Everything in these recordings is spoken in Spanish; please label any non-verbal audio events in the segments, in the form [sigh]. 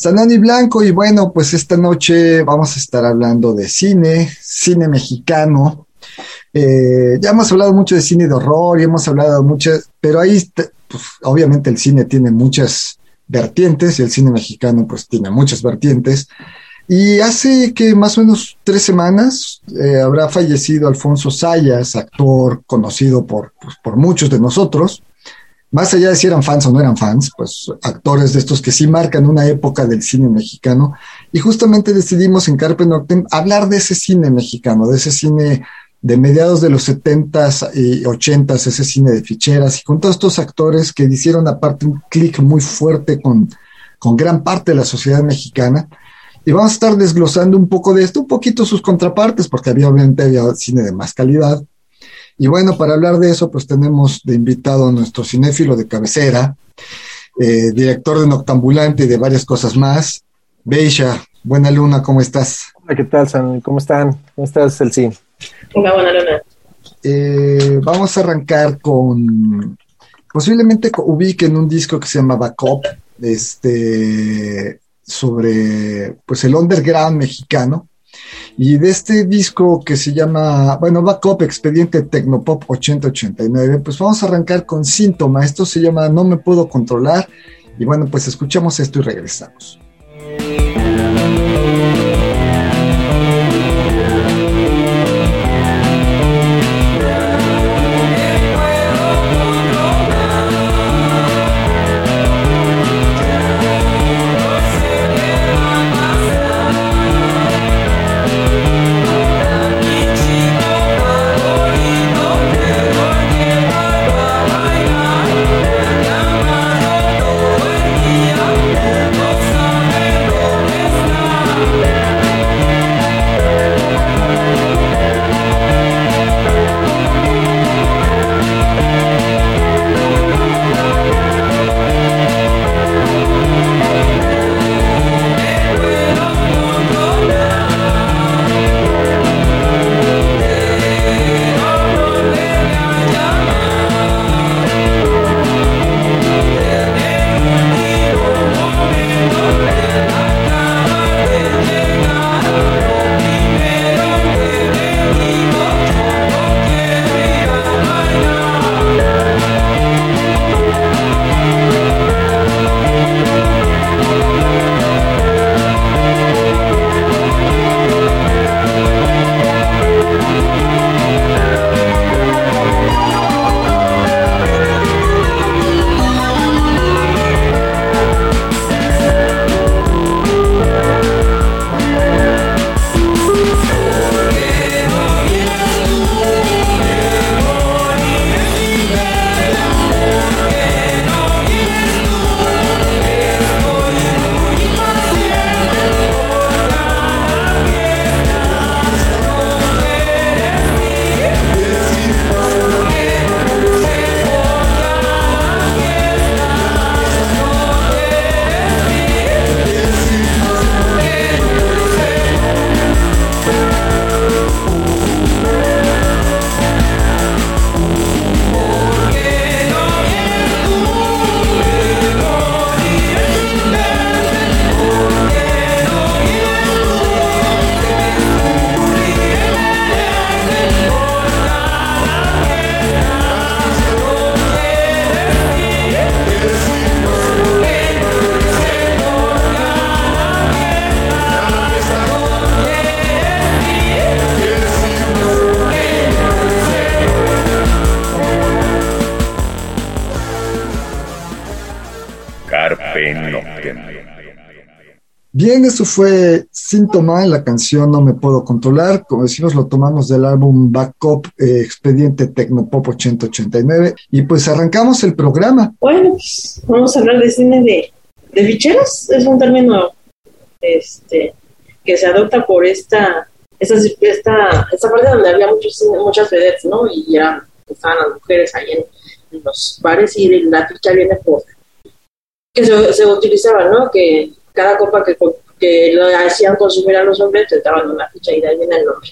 Sanani Blanco, y bueno, pues esta noche vamos a estar hablando de cine, cine mexicano. Eh, ya hemos hablado mucho de cine de horror y hemos hablado mucho, pero ahí, pues, obviamente el cine tiene muchas vertientes y el cine mexicano pues tiene muchas vertientes. Y hace que más o menos tres semanas eh, habrá fallecido Alfonso Sayas, actor conocido por, pues, por muchos de nosotros más allá de si eran fans o no eran fans, pues actores de estos que sí marcan una época del cine mexicano. Y justamente decidimos en Carpe Noctem hablar de ese cine mexicano, de ese cine de mediados de los 70s y 80s, ese cine de ficheras, y con todos estos actores que hicieron aparte un clic muy fuerte con, con gran parte de la sociedad mexicana. Y vamos a estar desglosando un poco de esto, un poquito sus contrapartes, porque había, obviamente había cine de más calidad, y bueno, para hablar de eso, pues tenemos de invitado a nuestro cinéfilo de cabecera, eh, director de Noctambulante y de varias cosas más. Beisha, buena luna, ¿cómo estás? Hola, ¿qué tal, San? ¿Cómo están? ¿Cómo estás, Elsie? Hola, buena luna. Eh, vamos a arrancar con, posiblemente ubiquen un disco que se llama Backup, este, sobre, pues, el underground mexicano. Y de este disco que se llama, bueno, Backup Expediente Tecnopop 8089, pues vamos a arrancar con Síntoma. Esto se llama No me puedo controlar. Y bueno, pues escuchamos esto y regresamos. Fue Síntoma, la canción No Me Puedo Controlar. Como decimos, lo tomamos del álbum Backup eh, Expediente Tecnopop 8089. Y pues arrancamos el programa. Bueno, pues vamos a hablar de cine de, de ficheras. Es un término este, que se adopta por esta, esta, esta, esta parte donde había muchos, muchas vedettes, ¿no? Y ya estaban las mujeres ahí en, los bares y la ficha viene por que se utilizaba, ¿no? Que cada copa que, que lo hacían consumir a los hombres te daban una ficha y de ahí viene el nombre.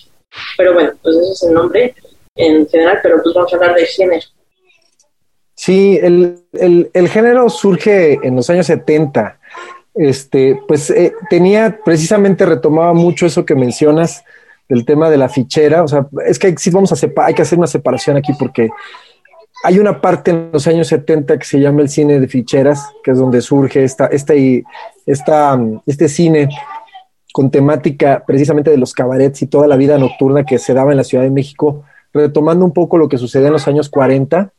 Pero bueno, pues ese es el nombre en general, pero pues vamos a hablar de género. Sí, el, el, el género surge en los años 70. Este, pues eh, tenía precisamente retomaba mucho eso que mencionas del tema de la fichera. O sea, es que sí vamos a hay que hacer una separación aquí porque hay una parte en los años 70 que se llama el cine de ficheras, que es donde surge esta, esta, esta, este cine con temática precisamente de los cabarets y toda la vida nocturna que se daba en la Ciudad de México, retomando un poco lo que sucedía en los años 40,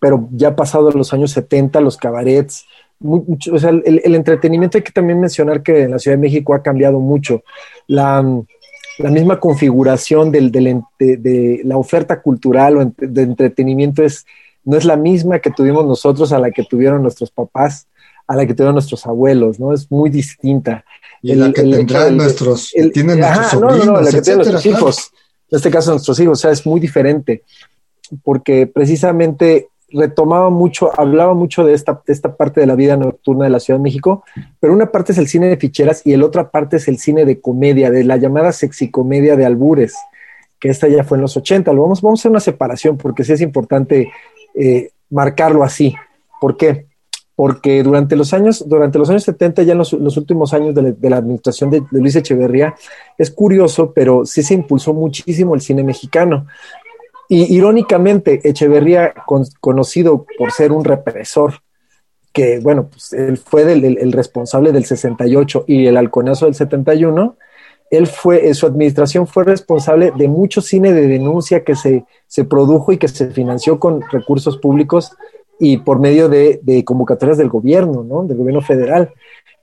pero ya pasado los años 70, los cabarets, o sea, el, el, entretenimiento hay que también mencionar que en la Ciudad de México ha cambiado mucho. La, la misma configuración del, del de, de, la oferta cultural o de entretenimiento es, no es la misma que tuvimos nosotros a la que tuvieron nuestros papás, a la que tuvieron nuestros abuelos, ¿no? Es muy distinta. Y el, la que tendrán nuestros, tienen nuestros sobrinos, no, no, la que tienen nuestros hijos, en este caso nuestros hijos, o sea, es muy diferente, porque precisamente retomaba mucho, hablaba mucho de esta, de esta parte de la vida nocturna de la Ciudad de México, pero una parte es el cine de ficheras y el otra parte es el cine de comedia, de la llamada sexicomedia de albures, que esta ya fue en los 80. Lo vamos, vamos a hacer una separación porque sí es importante eh, marcarlo así. ¿Por qué? Porque durante los años, durante los años 70, ya en los, últimos años de la, administración de, Luis Echeverría, es curioso, pero sí se impulsó muchísimo el cine mexicano. Y irónicamente, Echeverría, con, conocido por ser un represor, que bueno, pues él fue el, responsable del 68 y el halconazo del 71, él fue, su administración fue responsable de mucho cine de denuncia que se, se produjo y que se financió con recursos públicos y por medio de, convocatorias del gobierno, ¿no? Del gobierno federal.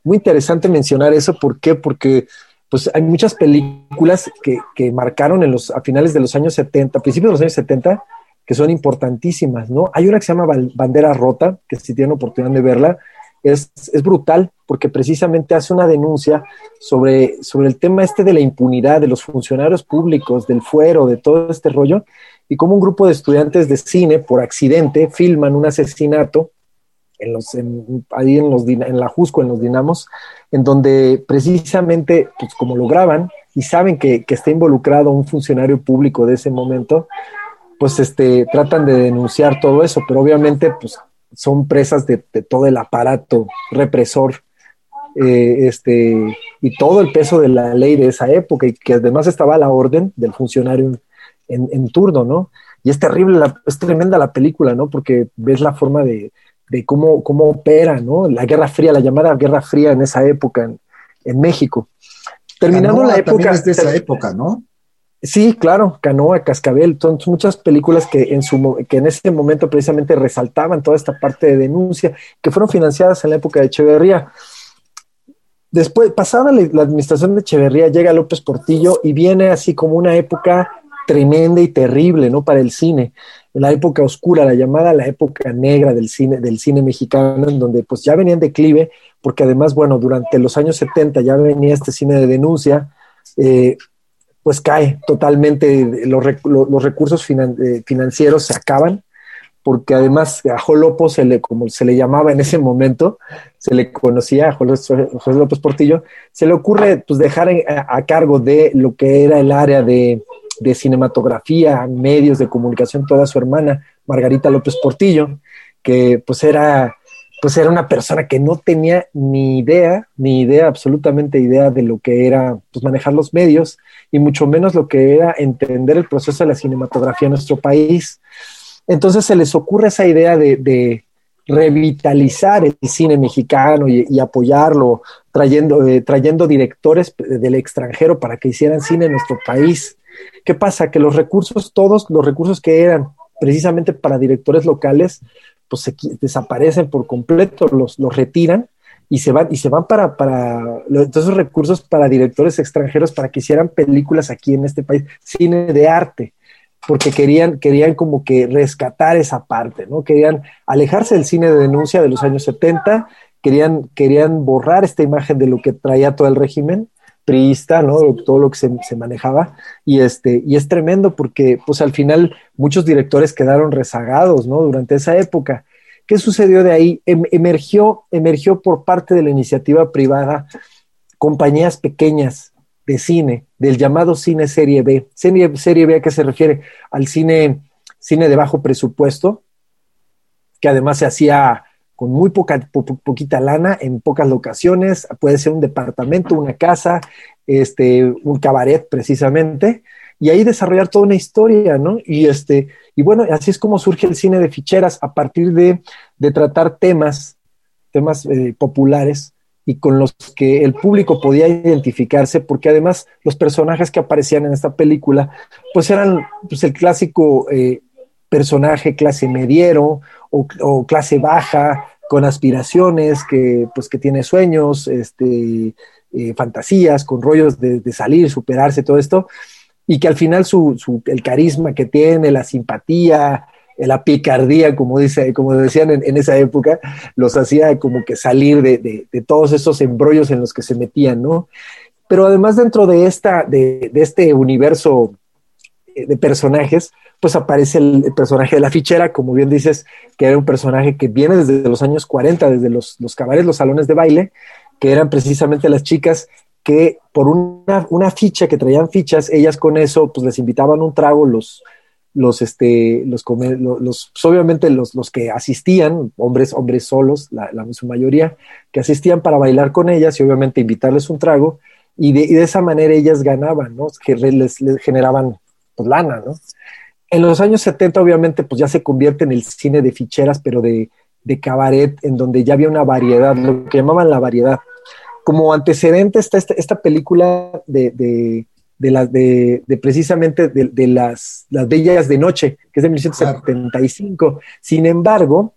Muy interesante mencionar eso, ¿por qué? Porque pues hay muchas películas que, que, marcaron en los, a finales de los años 70, principios de los años 70, que son importantísimas, ¿no? Hay una que se llama Bandera Rota, que si tienen oportunidad de verla, es, es brutal porque precisamente hace una denuncia sobre, sobre el tema este de la impunidad de los funcionarios públicos, del fuero, de todo este rollo, y como un grupo de estudiantes de cine, por accidente, filman un asesinato en los, en, ahí en, los, en la Jusco, en los Dinamos, en donde precisamente, pues como lo graban y saben que, que, está involucrado un funcionario público de ese momento, pues este, tratan de denunciar todo eso, pero obviamente pues son presas de, de todo el aparato represor eh, este, y todo el peso de la ley de esa época y que además estaba a la orden del funcionario en, en turno, ¿no? Y es terrible, la, es tremenda la película, ¿no? Porque ves la forma de, de cómo, cómo opera, ¿no? La Guerra Fría, la llamada Guerra Fría en esa época en, en México. Terminando Canoa la época. Es de esa época, ¿no? Sí, claro, Canoa, Cascabel, son muchas películas que en, su, que en ese momento precisamente resaltaban toda esta parte de denuncia, que fueron financiadas en la época de Echeverría. Después, pasada la, la administración de Echeverría, llega López Portillo y viene así como una época tremenda y terrible, ¿no? Para el cine la época oscura, la llamada la época negra del cine, del cine mexicano, en donde pues ya venía en declive, porque además, bueno, durante los años 70 ya venía este cine de denuncia, eh, pues cae totalmente, los, los recursos eh, financieros se acaban, porque además a Jolopo, se le, como se le llamaba en ese momento, se le conocía a José López Portillo, se le ocurre pues dejar a cargo de lo que era el área de de cinematografía, medios de comunicación, toda su hermana, Margarita López Portillo, que pues era, pues era una persona que no tenía ni idea, ni idea, absolutamente idea de lo que era pues, manejar los medios y mucho menos lo que era entender el proceso de la cinematografía en nuestro país. Entonces se les ocurre esa idea de, revitalizar el cine mexicano y, y apoyarlo, trayendo, eh, trayendo directores del extranjero para que hicieran cine en nuestro país. ¿Qué pasa? Que los recursos, todos los recursos que eran precisamente para directores locales, pues se desaparecen por completo, los, los retiran y se van, y se van para, para esos recursos para directores extranjeros para que hicieran películas aquí en este país, cine de arte, porque querían, querían como que rescatar esa parte, ¿no? Querían alejarse del cine de denuncia de los años 70, querían, querían borrar esta imagen de lo que traía todo el régimen priista, ¿no? Todo lo que se, se, manejaba. Y, este, y es tremendo porque, pues al final, muchos directores quedaron rezagados, ¿no? Durante esa época. ¿Qué sucedió de ahí? Em, emergió, emergió por parte de la iniciativa privada compañías pequeñas de cine, del llamado cine serie B. Serie, serie B a qué se refiere? Al cine, cine de bajo presupuesto, que además se hacía con muy poca, poquita lana, en pocas locaciones, puede ser un departamento, una casa, este, un cabaret precisamente, y ahí desarrollar toda una historia, ¿no? Y este, y bueno, así es como surge el cine de ficheras a partir de, tratar temas, temas eh, populares y con los que el público podía identificarse, porque además los personajes que aparecían en esta película, pues eran pues, el clásico eh, personaje clase mediero o, clase baja, con aspiraciones, que pues que tiene sueños, este, eh, fantasías, con rollos de, de, salir, superarse, todo esto, y que al final su, su, el carisma que tiene, la simpatía, la picardía, como, dice, como decían en, esa época, los hacía como que salir de, de, todos esos embrollos en los que se metían, ¿no? Pero además dentro de, esta, de, este universo de personajes, pues aparece el, personaje de la fichera, como bien dices, que era un personaje que viene desde los años 40, desde los, los los salones de baile, que eran precisamente las chicas que por una, una, ficha, que traían fichas, ellas con eso, pues les invitaban un trago, los, los, este, los, pues, obviamente los, los, que asistían, hombres, hombres solos, la, su mayoría, que asistían para bailar con ellas y obviamente invitarles un trago, y de, de esa manera ellas ganaban, ¿no? Que les, les generaban pues, lana, ¿no? En los años 70, obviamente, pues ya se convierte en el cine de ficheras, pero de, de cabaret, en donde ya había una variedad, lo que llamaban la variedad como antecedente está esta, película de, de, de, de, precisamente de, las, las Bellas de Noche, que es de 1975. Sin embargo,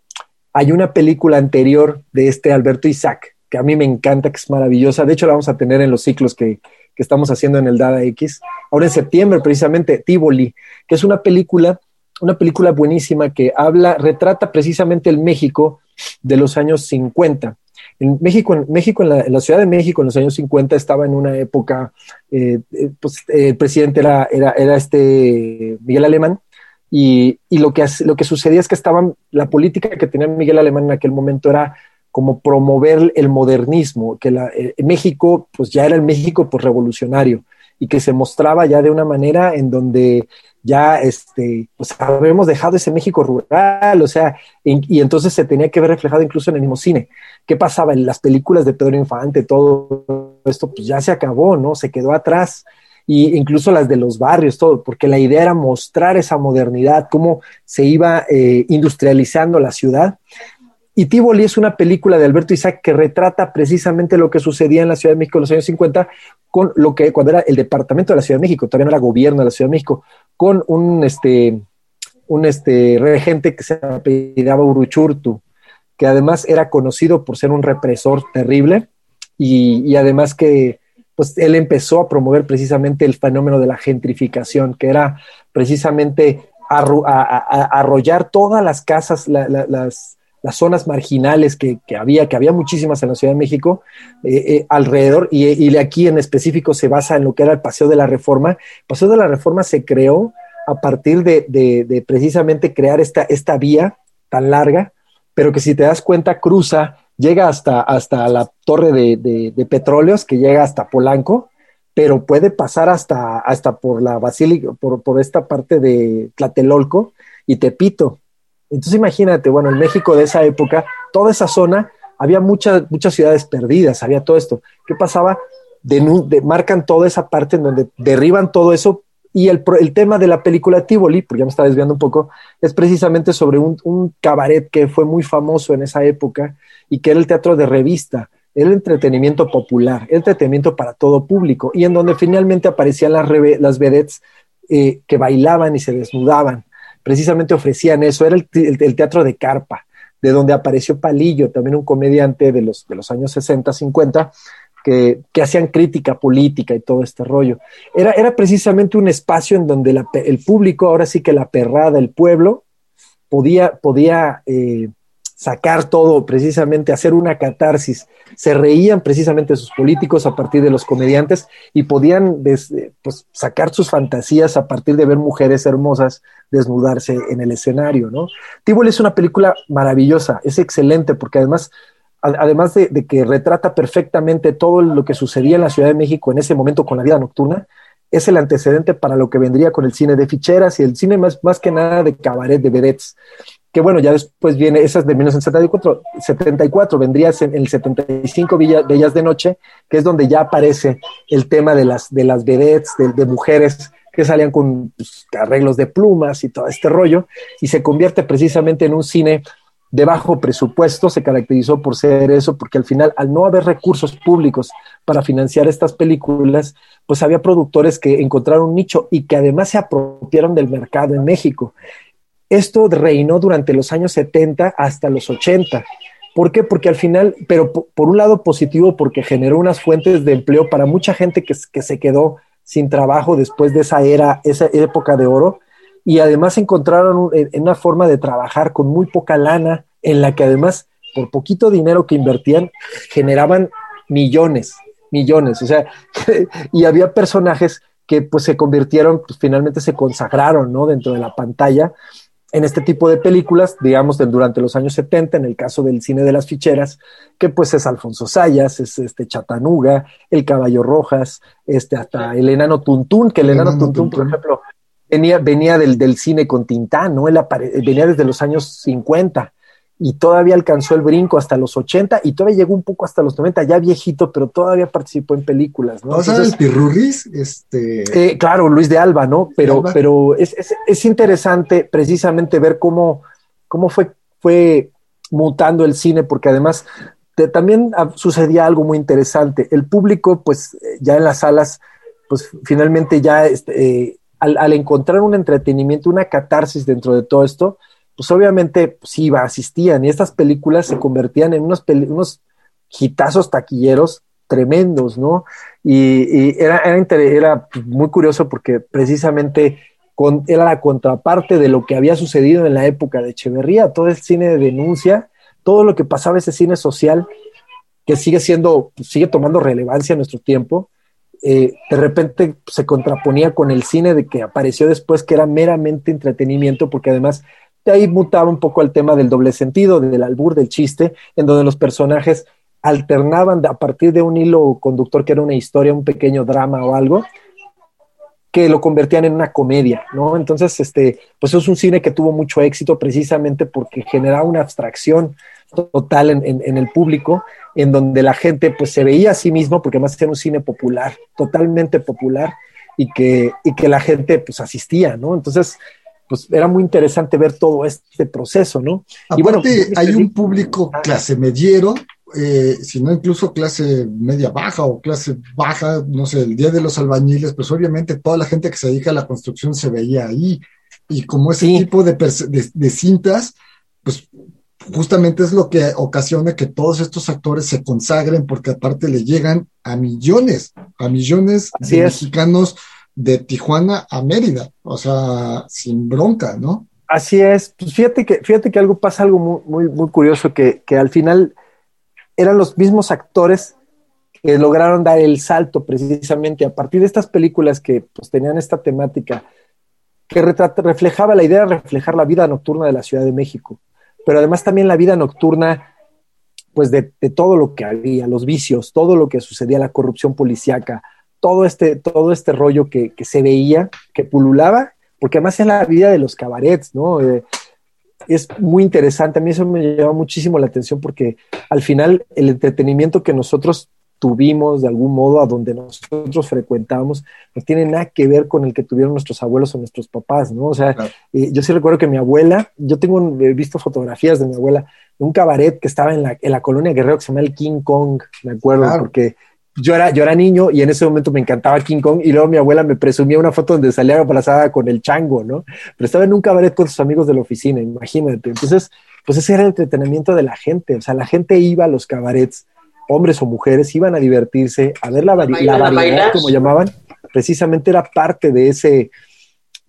hay una película anterior de este Alberto Isaac, que a mí me encanta, que es maravillosa. De hecho, la vamos a tener en los ciclos que, que estamos haciendo en el Dada X. Ahora en septiembre, precisamente, Tivoli, que es una película, una película buenísima que habla, retrata precisamente el México de los años 50 en México, en, México en, la, Ciudad de México en los años 50 estaba en una época, eh, eh, pues el presidente era, era, era, este Miguel Alemán, y, y, lo, que, lo que sucedía es que estaban, la política que tenía Miguel Alemán en aquel momento era como promover el modernismo, que la, eh, México, pues ya era el México pues, revolucionario, y que se mostraba ya de una manera en donde ya este, pues habíamos dejado ese México rural, o sea, y, entonces se tenía que ver reflejado incluso en el mismo cine. ¿Qué pasaba en las películas de Pedro Infante? Todo esto pues ya se acabó, ¿no? Se quedó atrás. Y incluso las de los barrios, todo, porque la idea era mostrar esa modernidad, cómo se iba eh, industrializando la ciudad. Y Tivoli es una película de Alberto Isaac que retrata precisamente lo que sucedía en la Ciudad de México en los años 50 con lo que cuando era el departamento de la Ciudad de México, todavía no era gobierno de la Ciudad de México, con un este un este regente que se apellidaba Uruchurtu, que además era conocido por ser un represor terrible y, además que pues él empezó a promover precisamente el fenómeno de la gentrificación, que era precisamente arrollar todas las casas, las, las zonas marginales que, había, que había muchísimas en la Ciudad de México, eh, eh, alrededor, y, y, aquí en específico se basa en lo que era el Paseo de la Reforma. El Paseo de la Reforma se creó a partir de, precisamente crear esta, esta vía tan larga, pero que si te das cuenta cruza, llega hasta, hasta la torre de, petróleos, que llega hasta Polanco, pero puede pasar hasta, hasta por la Basílica, por, por esta parte de Tlatelolco y Tepito. Entonces imagínate, bueno, en México de esa época, toda esa zona, había muchas, muchas ciudades perdidas, había todo esto. ¿Qué pasaba? Marcan toda esa parte en donde derriban todo eso y el, tema de la película Tivoli, porque ya me está desviando un poco, es precisamente sobre un, un, cabaret que fue muy famoso en esa época y que era el teatro de revista, el entretenimiento popular, el entretenimiento para todo público, y en donde finalmente aparecían las, las vedettes eh, que bailaban y se desnudaban precisamente ofrecían eso, era el, teatro de carpa, de donde apareció Palillo, también un comediante de los, de los años 60, 50, que, que, hacían crítica política y todo este rollo. Era, era precisamente un espacio en donde el público, ahora sí que la perrada, el pueblo, podía, podía eh, sacar todo, precisamente hacer una catarsis. Se reían precisamente sus políticos a partir de los comediantes y podían pues, sacar sus fantasías a partir de ver mujeres hermosas desnudarse en el escenario, ¿no? Tibol es una película maravillosa, es excelente porque además además de, de, que retrata perfectamente todo lo que sucedía en la Ciudad de México en ese momento con la vida nocturna, es el antecedente para lo que vendría con el cine de ficheras y el cine más, más que nada de cabaret, de vedettes. Que bueno, ya después viene, esas de 1974, 74, vendría en el 75 Villa, Bellas de Noche, que es donde ya aparece el tema de las, de las vedettes, de, mujeres que salían con pues, arreglos de plumas y todo este rollo, y se convierte precisamente en un cine de bajo presupuesto, se caracterizó por ser eso, porque al final, al no haber recursos públicos para financiar estas películas, pues había productores que encontraron un nicho y que además se apropiaron del mercado en México. Esto reinó durante los años 70 hasta los 80. ¿Por qué? Porque al final, pero por un lado positivo, porque generó unas fuentes de empleo para mucha gente que, se quedó sin trabajo después de esa era, esa época de oro, y además encontraron una forma de trabajar con muy poca lana, en la que además, por poquito dinero que invertían, generaban millones, millones, o sea, [laughs] y había personajes que pues se convirtieron, pues finalmente se consagraron, ¿no? Dentro de la pantalla en este tipo de películas, digamos, durante los años 70, en el caso del cine de las ficheras, que pues es Alfonso Sayas, es este Chatanuga, El Caballo Rojas, este hasta el enano Tuntún, que el, enano, Tuntún, por ejemplo, venía, venía del, del, cine con Tintán, ¿no? Él venía desde los años 50 y todavía alcanzó el brinco hasta los 80 y todavía llegó un poco hasta los 90, ya viejito, pero todavía participó en películas, ¿no? Sea, el Pirurris, este... Eh, claro, Luis de Alba, ¿no? Pero, pero es, es, es, interesante precisamente ver cómo, cómo fue, fue mutando el cine, porque además también sucedía algo muy interesante. El público, pues ya en las salas, pues finalmente ya este, eh, al, encontrar un entretenimiento, una catarsis dentro de todo esto, pues obviamente pues, sí iba, asistían y estas películas se convertían en unos, unos hitazos taquilleros tremendos, ¿no? Y, era, era, muy curioso porque precisamente era la contraparte de lo que había sucedido en la época de Echeverría, todo el cine de denuncia, todo lo que pasaba ese cine social que sigue siendo, sigue tomando relevancia en nuestro tiempo, eh, de repente se contraponía con el cine de que apareció después, que era meramente entretenimiento, porque además de ahí mutaba un poco el tema del doble sentido, del albur, del chiste, en donde los personajes alternaban a partir de un hilo conductor que era una historia, un pequeño drama o algo, que lo convertían en una comedia, ¿no? Entonces, este, pues es un cine que tuvo mucho éxito precisamente porque generaba una abstracción total en, el público, en donde la gente pues se veía a sí mismo, porque además era un cine popular, totalmente popular, y que, y que la gente pues asistía, ¿no? Entonces, pues era muy interesante ver todo este proceso, ¿no? y bueno, hay un público clase mediero, eh, si no incluso clase media baja o clase baja, no sé, el Día de los Albañiles, pues obviamente toda la gente que se dedica a la construcción se veía ahí. Y como ese tipo de, de cintas, pues justamente es lo que ocasiona que todos estos actores se consagren porque aparte le llegan a millones, a millones de mexicanos de Tijuana a Mérida, o sea, sin bronca, ¿no? Así es. Pues fíjate que, fíjate que algo pasa algo muy, muy, muy curioso, que, que al final eran los mismos actores que lograron dar el salto precisamente a partir de estas películas que pues, tenían esta temática, que reflejaba la idea de reflejar la vida nocturna de la Ciudad de México pero además también la vida nocturna, pues de, todo lo que había, los vicios, todo lo que sucedía, la corrupción policíaca, todo este, todo este rollo que, se veía, que pululaba, porque además es la vida de los cabarets, ¿no? Eh, es muy interesante, a mí eso me llama muchísimo la atención porque al final el entretenimiento que nosotros tuvimos de algún modo a donde nosotros frecuentamos, no tiene nada que ver con el que tuvieron nuestros abuelos o nuestros papás, ¿no? O sea, eh, yo sí recuerdo que mi abuela, yo tengo he visto fotografías de mi abuela, de un cabaret que estaba en la, en la colonia Guerrero que se llama el King Kong, me acuerdo, porque yo era, yo era niño y en ese momento me encantaba King Kong y luego mi abuela me presumía una foto donde salía abrazada con el chango, ¿no? Pero estaba en un cabaret con sus amigos de la oficina, imagínate. Entonces, pues ese era el entretenimiento de la gente. O sea, la gente iba a los cabarets, hombres o mujeres, iban a divertirse, a ver la, variedad, como llamaban, precisamente era parte de ese,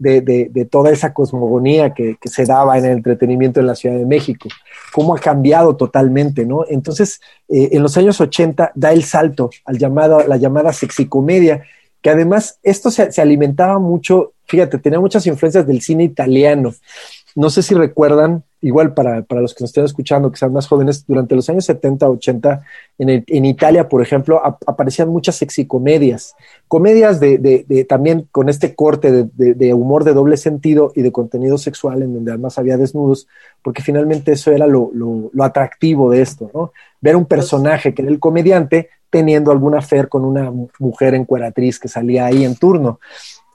de, toda esa cosmogonía que, se daba en el entretenimiento en la Ciudad de México, cómo ha cambiado totalmente, ¿no? Entonces, eh, en los años 80 da el salto al llamado, la llamada sexicomedia, que además esto se, se alimentaba mucho, fíjate, tenía muchas influencias del cine italiano. No sé si recuerdan, igual para, los que nos estén escuchando, que sean más jóvenes, durante los años 70, 80, en, en Italia, por ejemplo, aparecían muchas sexicomedias, comedias de, de, también con este corte de, humor de doble sentido y de contenido sexual, en donde además había desnudos, porque finalmente eso era lo, lo, lo atractivo de esto, ¿no? Ver un personaje que era el comediante teniendo alguna fe con una mujer encueratriz que salía ahí en turno.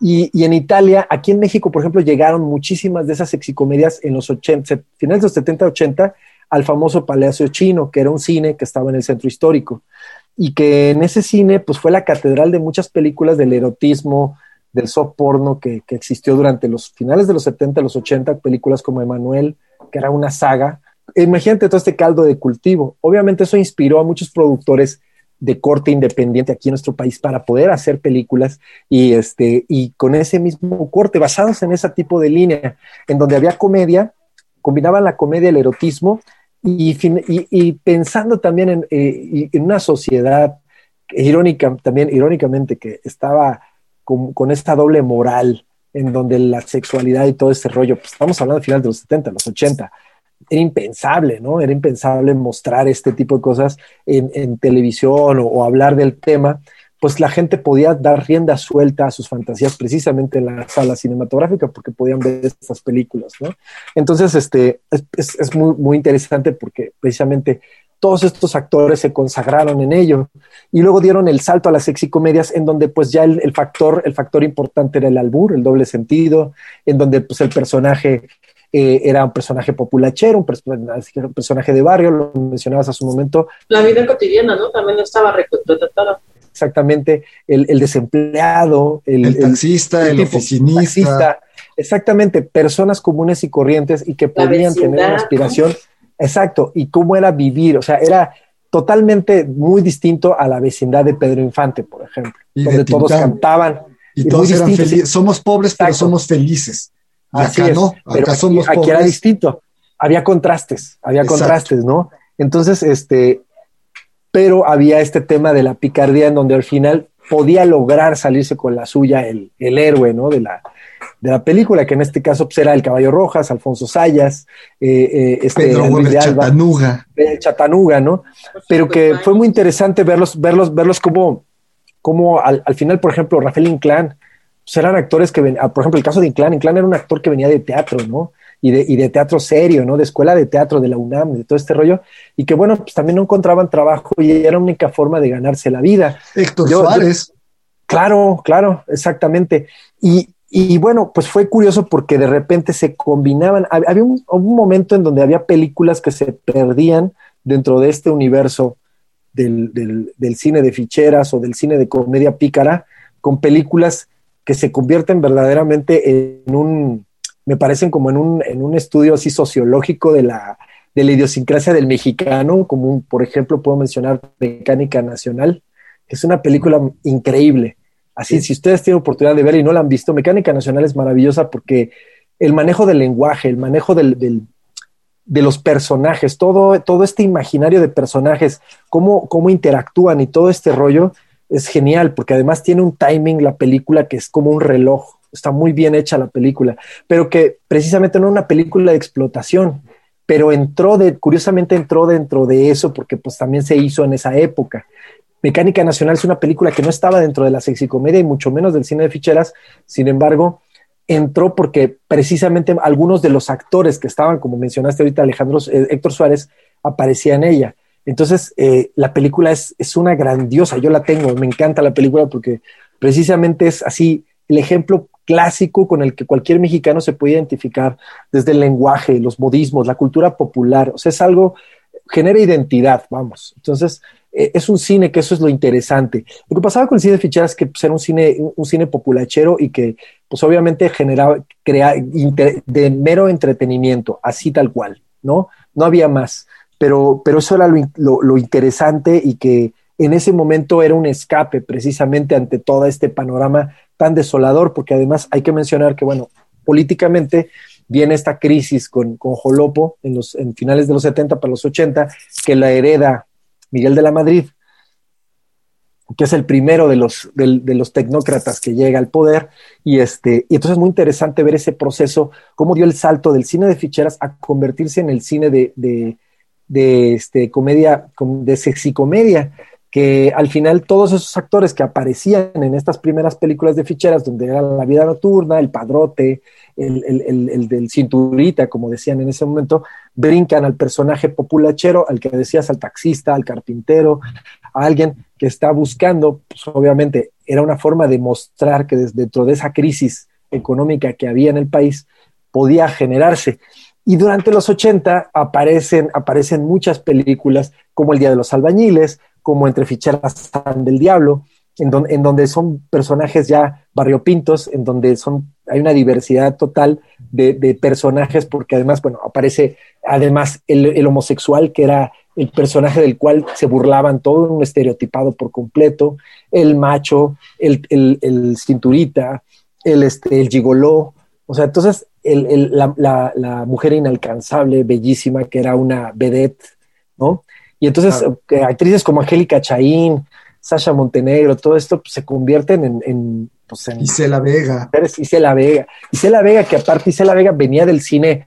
Y, en Italia, aquí en México, por ejemplo, llegaron muchísimas de esas sexicomedias en los 80, finales de los 70, 80, al famoso Palacio Chino, que era un cine que estaba en el centro histórico. Y que en ese cine, pues fue la catedral de muchas películas del erotismo, del soft porno que, que existió durante los finales de los 70, los 80, películas como Emanuel, que era una saga. Imagínate todo este caldo de cultivo. Obviamente eso inspiró a muchos productores de corte independiente aquí en nuestro país para poder hacer películas y este y con ese mismo corte basados en ese tipo de línea en donde había comedia combinaban la comedia el erotismo y, y, pensando también en, eh, en, una sociedad irónica también irónicamente que estaba con, con, esta doble moral en donde la sexualidad y todo este rollo pues estamos hablando al final de los 70 los 80 era impensable, ¿no? Era impensable mostrar este tipo de cosas en, televisión o, hablar del tema, pues la gente podía dar rienda suelta a sus fantasías precisamente en la sala cinematográfica porque podían ver estas películas, ¿no? Entonces, este, es, muy, interesante porque precisamente todos estos actores se consagraron en ello y luego dieron el salto a las sexicomedias en donde pues ya el, el, factor el factor importante era el albur el doble sentido en donde pues el personaje eh, era un personaje populachero, un, personaje de barrio, lo mencionabas hace un momento. La vida cotidiana, ¿no? También estaba retratada. Exactamente, el, desempleado, el, taxista, el, oficinista. exactamente, personas comunes y corrientes y que podían tener una aspiración. Exacto, y cómo era vivir, o sea, era totalmente muy distinto a la vecindad de Pedro Infante, por ejemplo, donde todos cantaban. Y, todos eran felices. Somos pobres, pero somos felices. Acá no, acá somos aquí, era distinto. Había contrastes, había contrastes, ¿no? Entonces, este, pero había este tema de la picardía en donde al final podía lograr salirse con la suya el, héroe, ¿no? De la, de la película, que en este caso pues, era El Caballo Rojas, Alfonso Sayas, eh, eh, este, Pedro Luis de Alba, Chatanuga. Chatanuga, ¿no? Pero que fue muy interesante verlos, verlos, verlos como, como al, al final, por ejemplo, Rafael Inclán, pues eran actores que, ven, ah, por ejemplo, el caso de Inclán, Inclán era un actor que venía de teatro, ¿no? Y de, y de teatro serio, ¿no? De escuela de teatro de la UNAM, de todo este rollo, y que bueno, pues también no encontraban trabajo y era la única forma de ganarse la vida. Héctor Suárez. claro, claro, exactamente. Y, y bueno, pues fue curioso porque de repente se combinaban, había un, un, momento en donde había películas que se perdían dentro de este universo del, del, del, cine de ficheras o del cine de comedia pícara, con películas que se convierten verdaderamente en un, me parecen como en un, en un estudio así sociológico de la, de la idiosincrasia del mexicano, como por ejemplo puedo mencionar Mecánica Nacional, que es una película increíble. Así, si ustedes tienen oportunidad de ver y no la han visto, Mecánica Nacional es maravillosa porque el manejo del lenguaje, el manejo del, del, de los personajes, todo, todo este imaginario de personajes, cómo, cómo interactúan y todo este rollo, es genial porque además tiene un timing la película que es como un reloj. Está muy bien hecha la película, pero que precisamente no es una película de explotación, pero entró de, curiosamente entró dentro de eso porque pues también se hizo en esa época. Mecánica Nacional es una película que no estaba dentro de la sexicomedia y mucho menos del cine de ficheras, sin embargo, entró porque precisamente algunos de los actores que estaban, como mencionaste ahorita Alejandro, eh, Héctor Suárez, aparecía en ella. Entonces, eh, la película es, es, una grandiosa, yo la tengo, me encanta la película porque precisamente es así el ejemplo clásico con el que cualquier mexicano se puede identificar desde el lenguaje, los modismos, la cultura popular, o sea, es algo, genera identidad, vamos. Entonces, eh, es un cine que eso es lo interesante. Lo que pasaba con el cine de ficheras es que pues, era un cine, un cine populachero y que, pues obviamente generaba, crea, de mero entretenimiento, así tal cual ¿no? No había más. Pero, pero eso era lo, lo interesante y que en ese momento era un escape precisamente ante todo este panorama tan desolador, porque además hay que mencionar que, bueno, políticamente viene esta crisis con, con Jolopo en, los, en finales de los 70 para los 80, que la hereda Miguel de la Madrid, que es el primero de los, de, los tecnócratas que llega al poder, y, este, y entonces es muy interesante ver ese proceso, cómo dio el salto del cine de ficheras a convertirse en el cine de, de, de este, comedia, de sexicomedia, que al final todos esos actores que aparecían en estas primeras películas de ficheras, donde era la vida nocturna, el padrote, el, el, el, del cinturita, como decían en ese momento, brincan al personaje populachero, al que decías, al taxista, al carpintero, a alguien que está buscando, pues obviamente era una forma de mostrar que desde dentro de esa crisis económica que había en el país podía generarse. Y durante los 80 aparecen, aparecen muchas películas como El Día de los Albañiles, como Entre Ficheras del Diablo, en, en, donde son personajes ya barriopintos, en donde son, hay una diversidad total de, personajes, porque además, bueno, aparece además el, el, homosexual, que era el personaje del cual se burlaban, todo un estereotipado por completo, el macho, el, el, el cinturita, el, este, el gigoló, o sea, entonces la, la, la mujer inalcanzable, bellísima, que era una vedette, ¿no? Y entonces eh, actrices como Angélica Chaín, Sasha Montenegro, todo esto pues, se convierten en, en, pues, Isela Vega. Isela Vega. Isela Vega, que aparte Isela Vega venía del cine,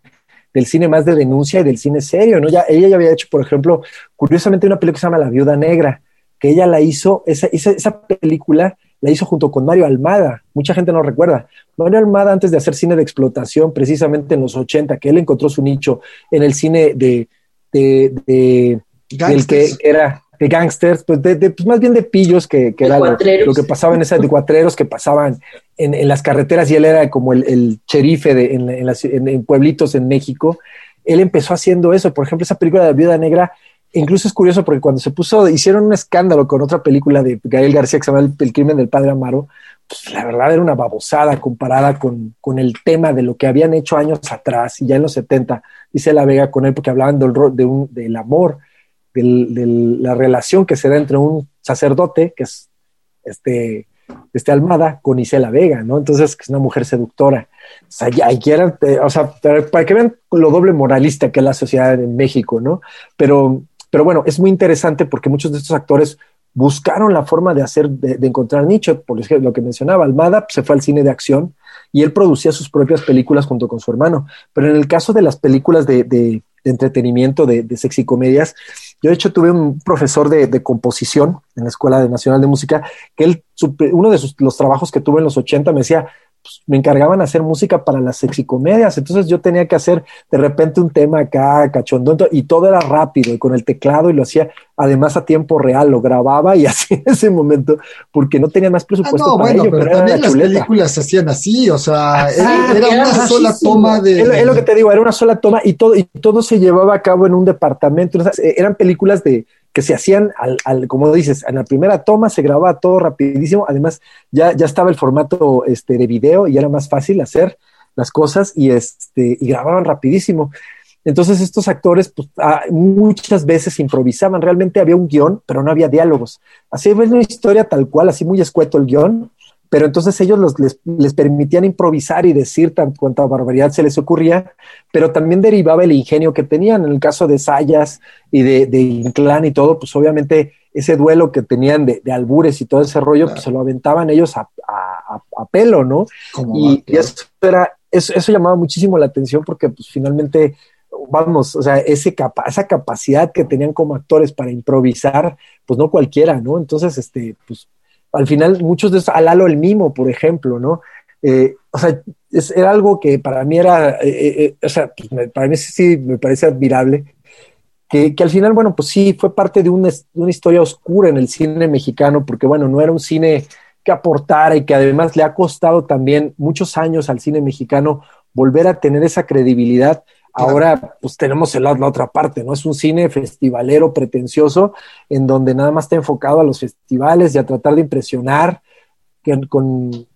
del cine más de denuncia y del cine serio, ¿no? Ya, ella ya había hecho, por ejemplo, curiosamente una película que se llama La Viuda Negra, que ella la hizo, esa, esa, esa película la hizo junto con Mario Almada. Mucha gente no recuerda. Mario Almada, antes de hacer cine de explotación, precisamente en los 80, que él encontró su nicho en el cine de, de del que era de gangsters, pues, de, pues más bien de pillos, que, que era lo, que pasaba en esas de cuatreros que pasaban en, en, las carreteras y él era como el, el sherife de, en, en, las, en, pueblitos en México. Él empezó haciendo eso. Por ejemplo, esa película de la Viuda Negra, incluso es curioso porque cuando se puso, hicieron un escándalo con otra película de Gael García que se llama El, crimen del padre Amaro, pues la verdad era una babosada comparada con, con, el tema de lo que habían hecho años atrás y ya en los 70, dice La Vega con él porque hablaban del, de un, del amor de la relación que se da entre un sacerdote, que es este, este Almada, con Isela Vega, ¿no? Entonces, que es una mujer seductora. O sea, eh, o sea, para que vean lo doble moralista que es la sociedad en México, ¿no? Pero, pero bueno, es muy interesante porque muchos de estos actores buscaron la forma de hacer, de, encontrar nicho, por ejemplo, lo que mencionaba, Almada se fue al cine de acción y él producía sus propias películas junto con su hermano. Pero en el caso de las películas de, de entretenimiento, de, de sexicomedias, yo, de hecho, tuve un profesor de, composición en la Escuela Nacional de Música, que él, uno de sus, los trabajos que tuve en los 80 me decía, pues, me encargaban hacer música para las sexicomedias, entonces yo tenía que hacer de repente un tema acá, cachondón, y todo era rápido, y con el teclado, y lo hacía además a tiempo real, lo grababa y [laughs] así en ese momento, porque no tenía más presupuesto ah, no, para bueno, ello, pero, también las películas se hacían así, o sea, era, una sola toma de... Es, lo que te digo, era una sola toma y todo, y todo se llevaba a cabo en un departamento, eran películas de que se hacían, al, al, como dices, en la primera toma se grababa todo rapidísimo, además ya, ya estaba el formato este, de video y era más fácil hacer las cosas y, este, y grababan rapidísimo. Entonces estos actores pues, muchas veces improvisaban, realmente había un guion, pero no había diálogos. Así es una historia tal cual, así muy escueto el guion, pero entonces ellos los, les, permitían improvisar y decir tan cuanta barbaridad se les ocurría, pero también derivaba el ingenio que tenían. En el caso de Sayas y de, de Inclán y todo, pues obviamente ese duelo que tenían de, albures y todo ese rollo, pues se lo aventaban ellos a, pelo, ¿no? y, eso, era, eso, eso, llamaba muchísimo la atención porque pues finalmente, vamos, o sea, ese capa esa capacidad que tenían como actores para improvisar, pues no cualquiera, ¿no? Entonces, este, pues al final muchos de esos, Alalo el Mimo, por ejemplo, ¿no? Eh, o sea, es, era algo que para mí era, eh, eh, o sea, pues, para mí sí me parece admirable, que, que, al final, bueno, pues sí, fue parte de una, una, historia oscura en el cine mexicano, porque bueno, no era un cine que aportara y que además le ha costado también muchos años al cine mexicano volver a tener esa credibilidad, Ahora, pues tenemos el, la otra parte, ¿no? Es un cine festivalero pretencioso en donde nada más está enfocado a los festivales y a tratar de impresionar con,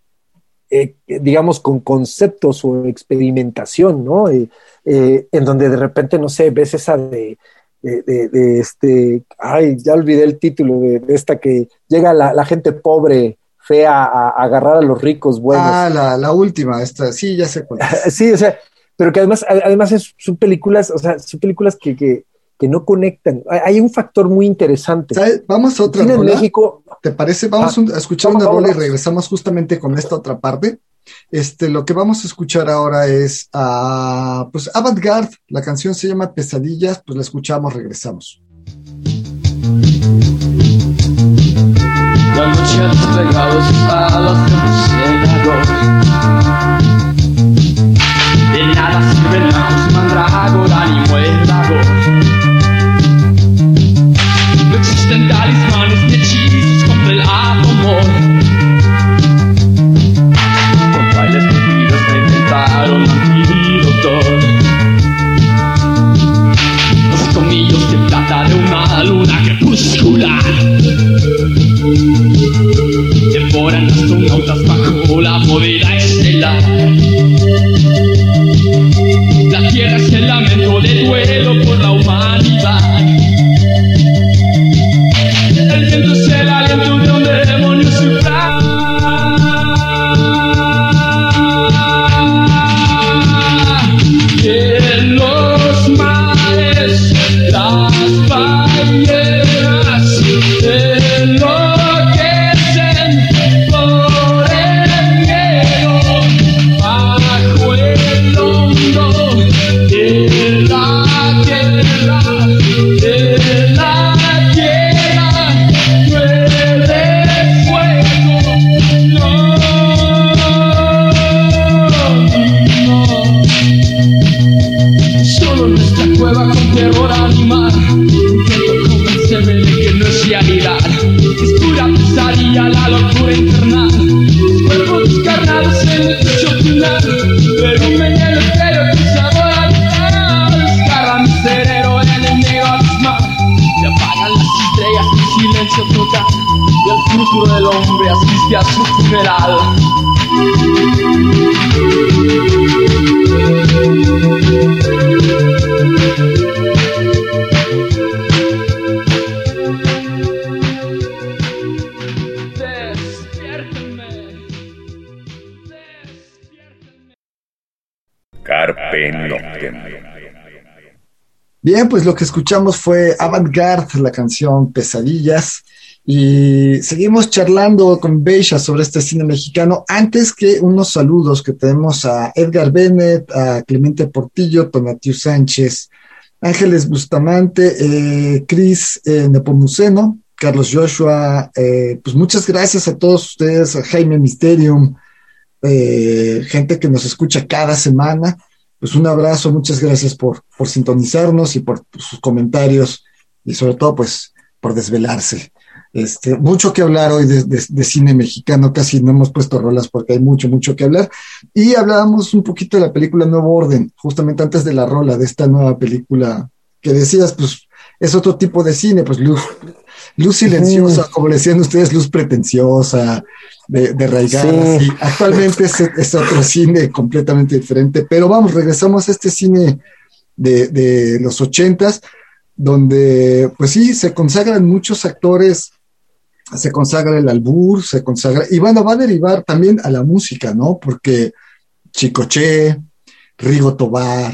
eh, digamos, con conceptos o experimentación, ¿no? Eh, en donde de repente, no sé, ves esa de, de, este, ay, ya olvidé el título de, esta que llega la, gente pobre, fea, a, agarrar a los ricos buenos. Ah, la, la última, esta, sí, ya sé cuál [laughs] sí, o sea, pero que además, además es, son películas, o sea, son películas que, que, que no conectan. Hay un factor muy interesante. Vamos a otra rola. En México, ¿Te parece? Vamos ah, a escuchar una rola y regresamos justamente con esta otra parte. Este, lo que vamos a escuchar ahora es a, pues, Avantgarde. La canción se llama Pesadillas. Pues la escuchamos, regresamos. La noche a De nada sirven la Bien, pues lo que escuchamos fue Avantgarde, la canción Pesadillas. Y seguimos charlando con Beisha sobre este cine mexicano. Antes que unos saludos que tenemos a Edgar Bennett, a Clemente Portillo, Tonatiu Sánchez, Ángeles Bustamante, eh, Cris eh, Nepomuceno, Carlos Joshua. Eh, pues muchas gracias a todos ustedes, a Jaime Mysterium, eh, gente que nos escucha cada semana pues un abrazo, muchas gracias por, por sintonizarnos y por, sus comentarios y sobre todo pues por desvelarse. Este, mucho que hablar hoy de, cine mexicano, casi no hemos puesto rolas porque hay mucho, mucho que hablar. Y hablábamos un poquito de la película Nuevo Orden, justamente antes de la rola de esta nueva película que decías, pues es otro tipo de cine, pues luz, silenciosa, como le decían ustedes, luz pretenciosa, de, de Actualmente es, otro cine completamente diferente, pero vamos, regresamos a este cine de, los ochentas, donde pues sí, se consagran muchos actores, se consagra el albur, se consagra, y bueno, va a derivar también a la música, ¿no? Porque Chicoche, Rigo Tobar,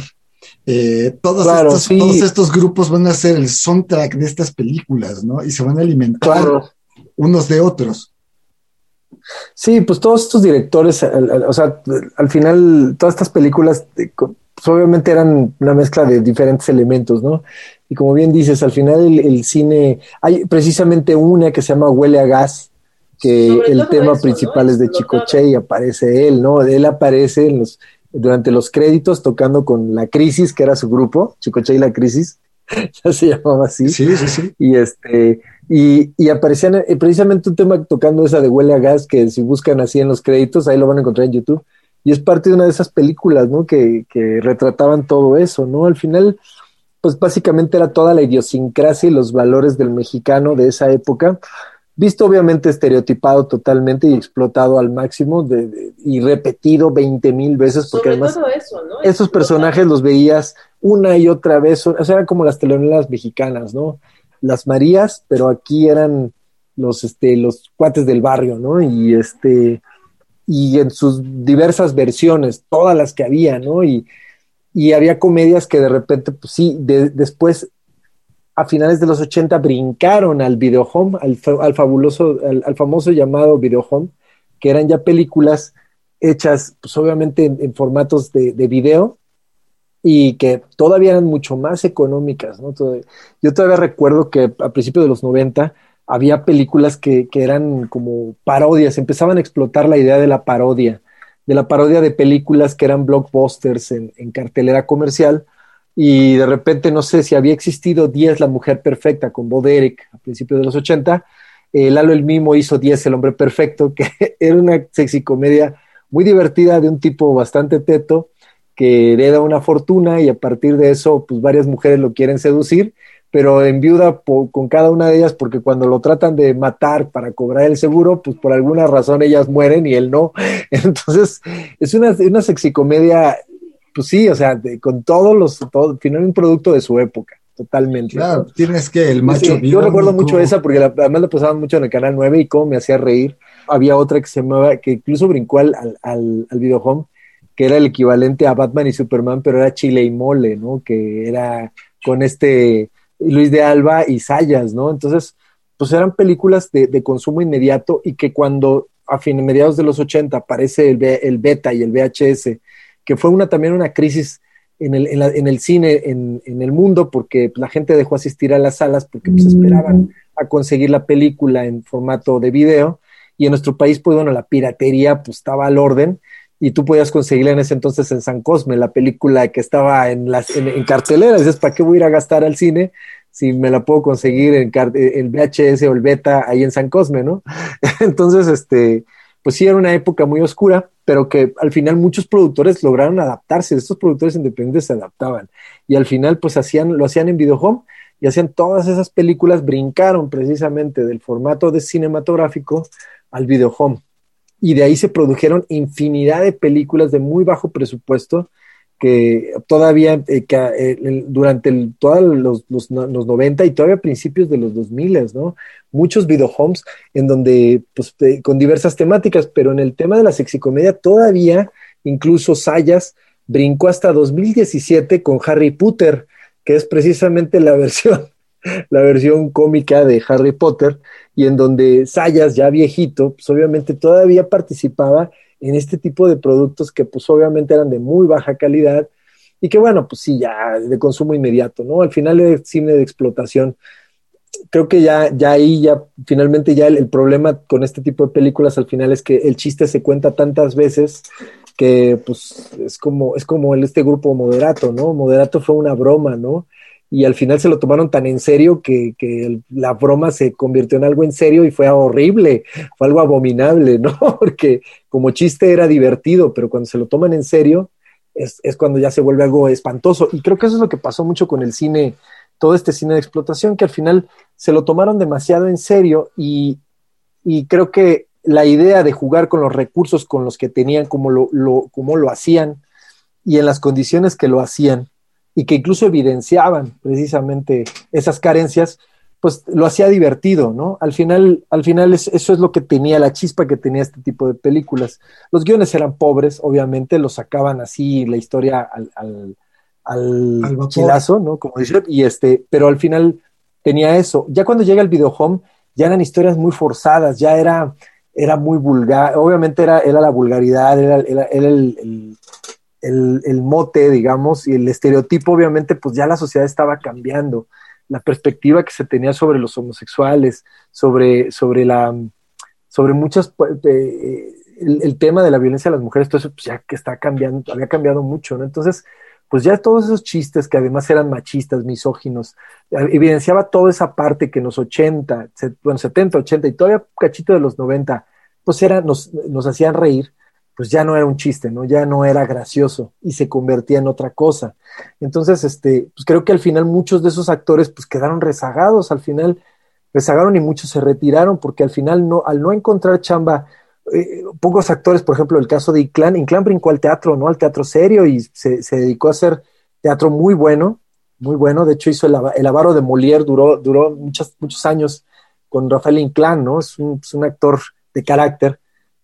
eh, todos, estos, todos estos grupos van a ser el soundtrack de estas películas, ¿no? Y se van a alimentar unos de otros. Sí, pues todos estos directores, o sea, al final todas estas películas eh, pues obviamente eran una mezcla de diferentes elementos, ¿no? Y como bien dices, al final el, cine, hay precisamente una que se llama Huele a gas, que el tema principal es de Chicoche y aparece él, ¿no? Él aparece en los, durante los créditos tocando con La Crisis, que era su grupo, Chicoche y La Crisis, [laughs] ya se llamaba así. Sí, sí, sí. Y este, y, y aparecían eh, precisamente un tema tocando esa de huele a gas, que si buscan así en los créditos, ahí lo van a encontrar en YouTube. Y es parte de una de esas películas, ¿no? Que, que retrataban todo eso, ¿no? Al final, pues básicamente era toda la idiosincrasia y los valores del mexicano de esa época, visto obviamente estereotipado totalmente y explotado al máximo y repetido 20 mil veces porque además esos personajes los veías una y otra vez, o sea, eran como las telenovelas mexicanas, ¿no? Las Marías, pero aquí eran los, este, los cuates del barrio, ¿no? Y este, y en sus diversas versiones, todas las que había, ¿no? Y, y había comedias que de repente, pues sí, después, a finales de los 80, brincaron al video home, al, fabuloso, al, famoso llamado video home, que eran ya películas hechas, pues obviamente en, formatos de, de, video y que todavía eran mucho más económicas, yo todavía recuerdo que a principios de los 90 había películas que eran como parodias, empezaban a explotar la idea de la parodia de la parodia de películas que eran blockbusters en, cartelera comercial. Y de repente, no sé si había existido 10 La Mujer Perfecta con Bo Derek a principios de los 80. Eh, Lalo el Mimo hizo 10 El Hombre Perfecto, [laughs] que era una sexy comedia muy divertida de un tipo bastante teto que hereda una fortuna y a partir de eso, pues varias mujeres lo quieren seducir pero en viuda con cada una de ellas, porque cuando lo tratan de matar para cobrar el seguro, pues por alguna razón ellas mueren y él no. [laughs] Entonces, es una, una sexicomedia, pues sí, o sea, con todos los, todo, final un producto de su época, totalmente. Claro, tienes que el macho. yo recuerdo mucho esa, porque además la pasaban mucho en el canal 9 y cómo me hacía reír. Había otra que se llamaba, que incluso brincó al, al, al video home, que era el equivalente a Batman y Superman, pero era Chile y Mole, ¿no? Que era con este Luis de Alba y Sayas, ¿no? Entonces, pues eran películas de, consumo inmediato y que cuando a fines mediados de los 80 aparece el, el, beta y el VHS, que fue una también una crisis en el, en, el cine en, el mundo porque la gente dejó asistir a las salas porque pues, esperaban a conseguir la película en formato de video y en nuestro país pues bueno la piratería pues estaba al orden y tú podías conseguirla en ese entonces en San Cosme, la película que estaba en, las, en, cartelera. Dices, ¿para qué voy a ir a gastar al cine si me la puedo conseguir en el VHS o el beta ahí en San Cosme, ¿no? [laughs] Entonces, este, pues sí, era una época muy oscura, pero que al final muchos productores lograron adaptarse. Estos productores independientes se adaptaban y al final, pues hacían, lo hacían en videohome y hacían todas esas películas, brincaron precisamente del formato de cinematográfico al videohome y de ahí se produjeron infinidad de películas de muy bajo presupuesto que todavía eh, eh, durante todos los, los, 90 y todavía principios de los 2000, ¿no? Muchos videohomes en donde, pues, con diversas temáticas, pero en el tema de la sexicomedia todavía, incluso Sayas brincó hasta 2017 con Harry Potter, que es precisamente la [laughs] versión la versión cómica de Harry Potter, y en donde Sayas, ya viejito, pues obviamente todavía participaba en este tipo de productos que pues obviamente eran de muy baja calidad y que bueno, pues sí, ya de consumo inmediato, ¿no? Al final es cine de explotación. Creo que ya, ya ahí, ya finalmente ya el, problema con este tipo de películas al final es que el chiste se cuenta tantas veces que pues es como, es como el, este grupo Moderato, ¿no? Moderato fue una broma, ¿no? Y al final se lo tomaron tan en serio que, la broma se convirtió en algo en serio y fue horrible, fue algo abominable, [laughs] ¿no? Porque como chiste era divertido, pero cuando se lo toman en serio es, cuando ya se vuelve algo espantoso. Y creo que eso es lo que pasó mucho con el cine, todo este cine de explotación, que al final se lo tomaron demasiado en serio y, creo que la idea de jugar con los recursos con los que tenían, como lo, lo, como lo hacían y en las condiciones que lo hacían, y que incluso evidenciaban precisamente esas carencias, pues lo hacía divertido, ¿no? Al final, al final eso es lo que tenía, la chispa que tenía este tipo de películas. Los guiones eran pobres, obviamente, los sacaban así la historia al, al, al, chilazo, ¿no? Como dice, y este, pero al final tenía eso. Ya cuando llega el videohome, ya eran historias muy forzadas, ya era, era muy vulgar, obviamente era, era la vulgaridad, era, era, el, el, mote, digamos, y el estereotipo, obviamente, pues ya la sociedad estaba cambiando. La perspectiva que se tenía sobre los homosexuales, sobre, sobre la, sobre muchas, pues, el, tema de la violencia a las mujeres, todo eso, pues ya que está cambiando, había cambiado mucho, ¿no? Entonces, pues ya todos esos chistes que además eran machistas, misóginos, evidenciaba toda esa parte que en los 80, bueno, 70, 80 y todavía cachito de los 90, pues era, nos, nos hacían reír pues ya no era un chiste, ¿no? Ya no era gracioso y se convertía en otra cosa. Entonces, este, pues creo que al final muchos de esos actores pues quedaron rezagados, al final rezagaron y muchos se retiraron porque al final no, al no encontrar chamba, eh, pocos actores, por ejemplo, el caso de Inclán, Inclán brincó al teatro, ¿no? Al teatro serio y se, se dedicó a hacer teatro muy bueno, muy bueno. De hecho, hizo el, el avaro de Molière, duró, duró muchos, muchos años con Rafael Inclán, ¿no? Es un, es un, actor de carácter.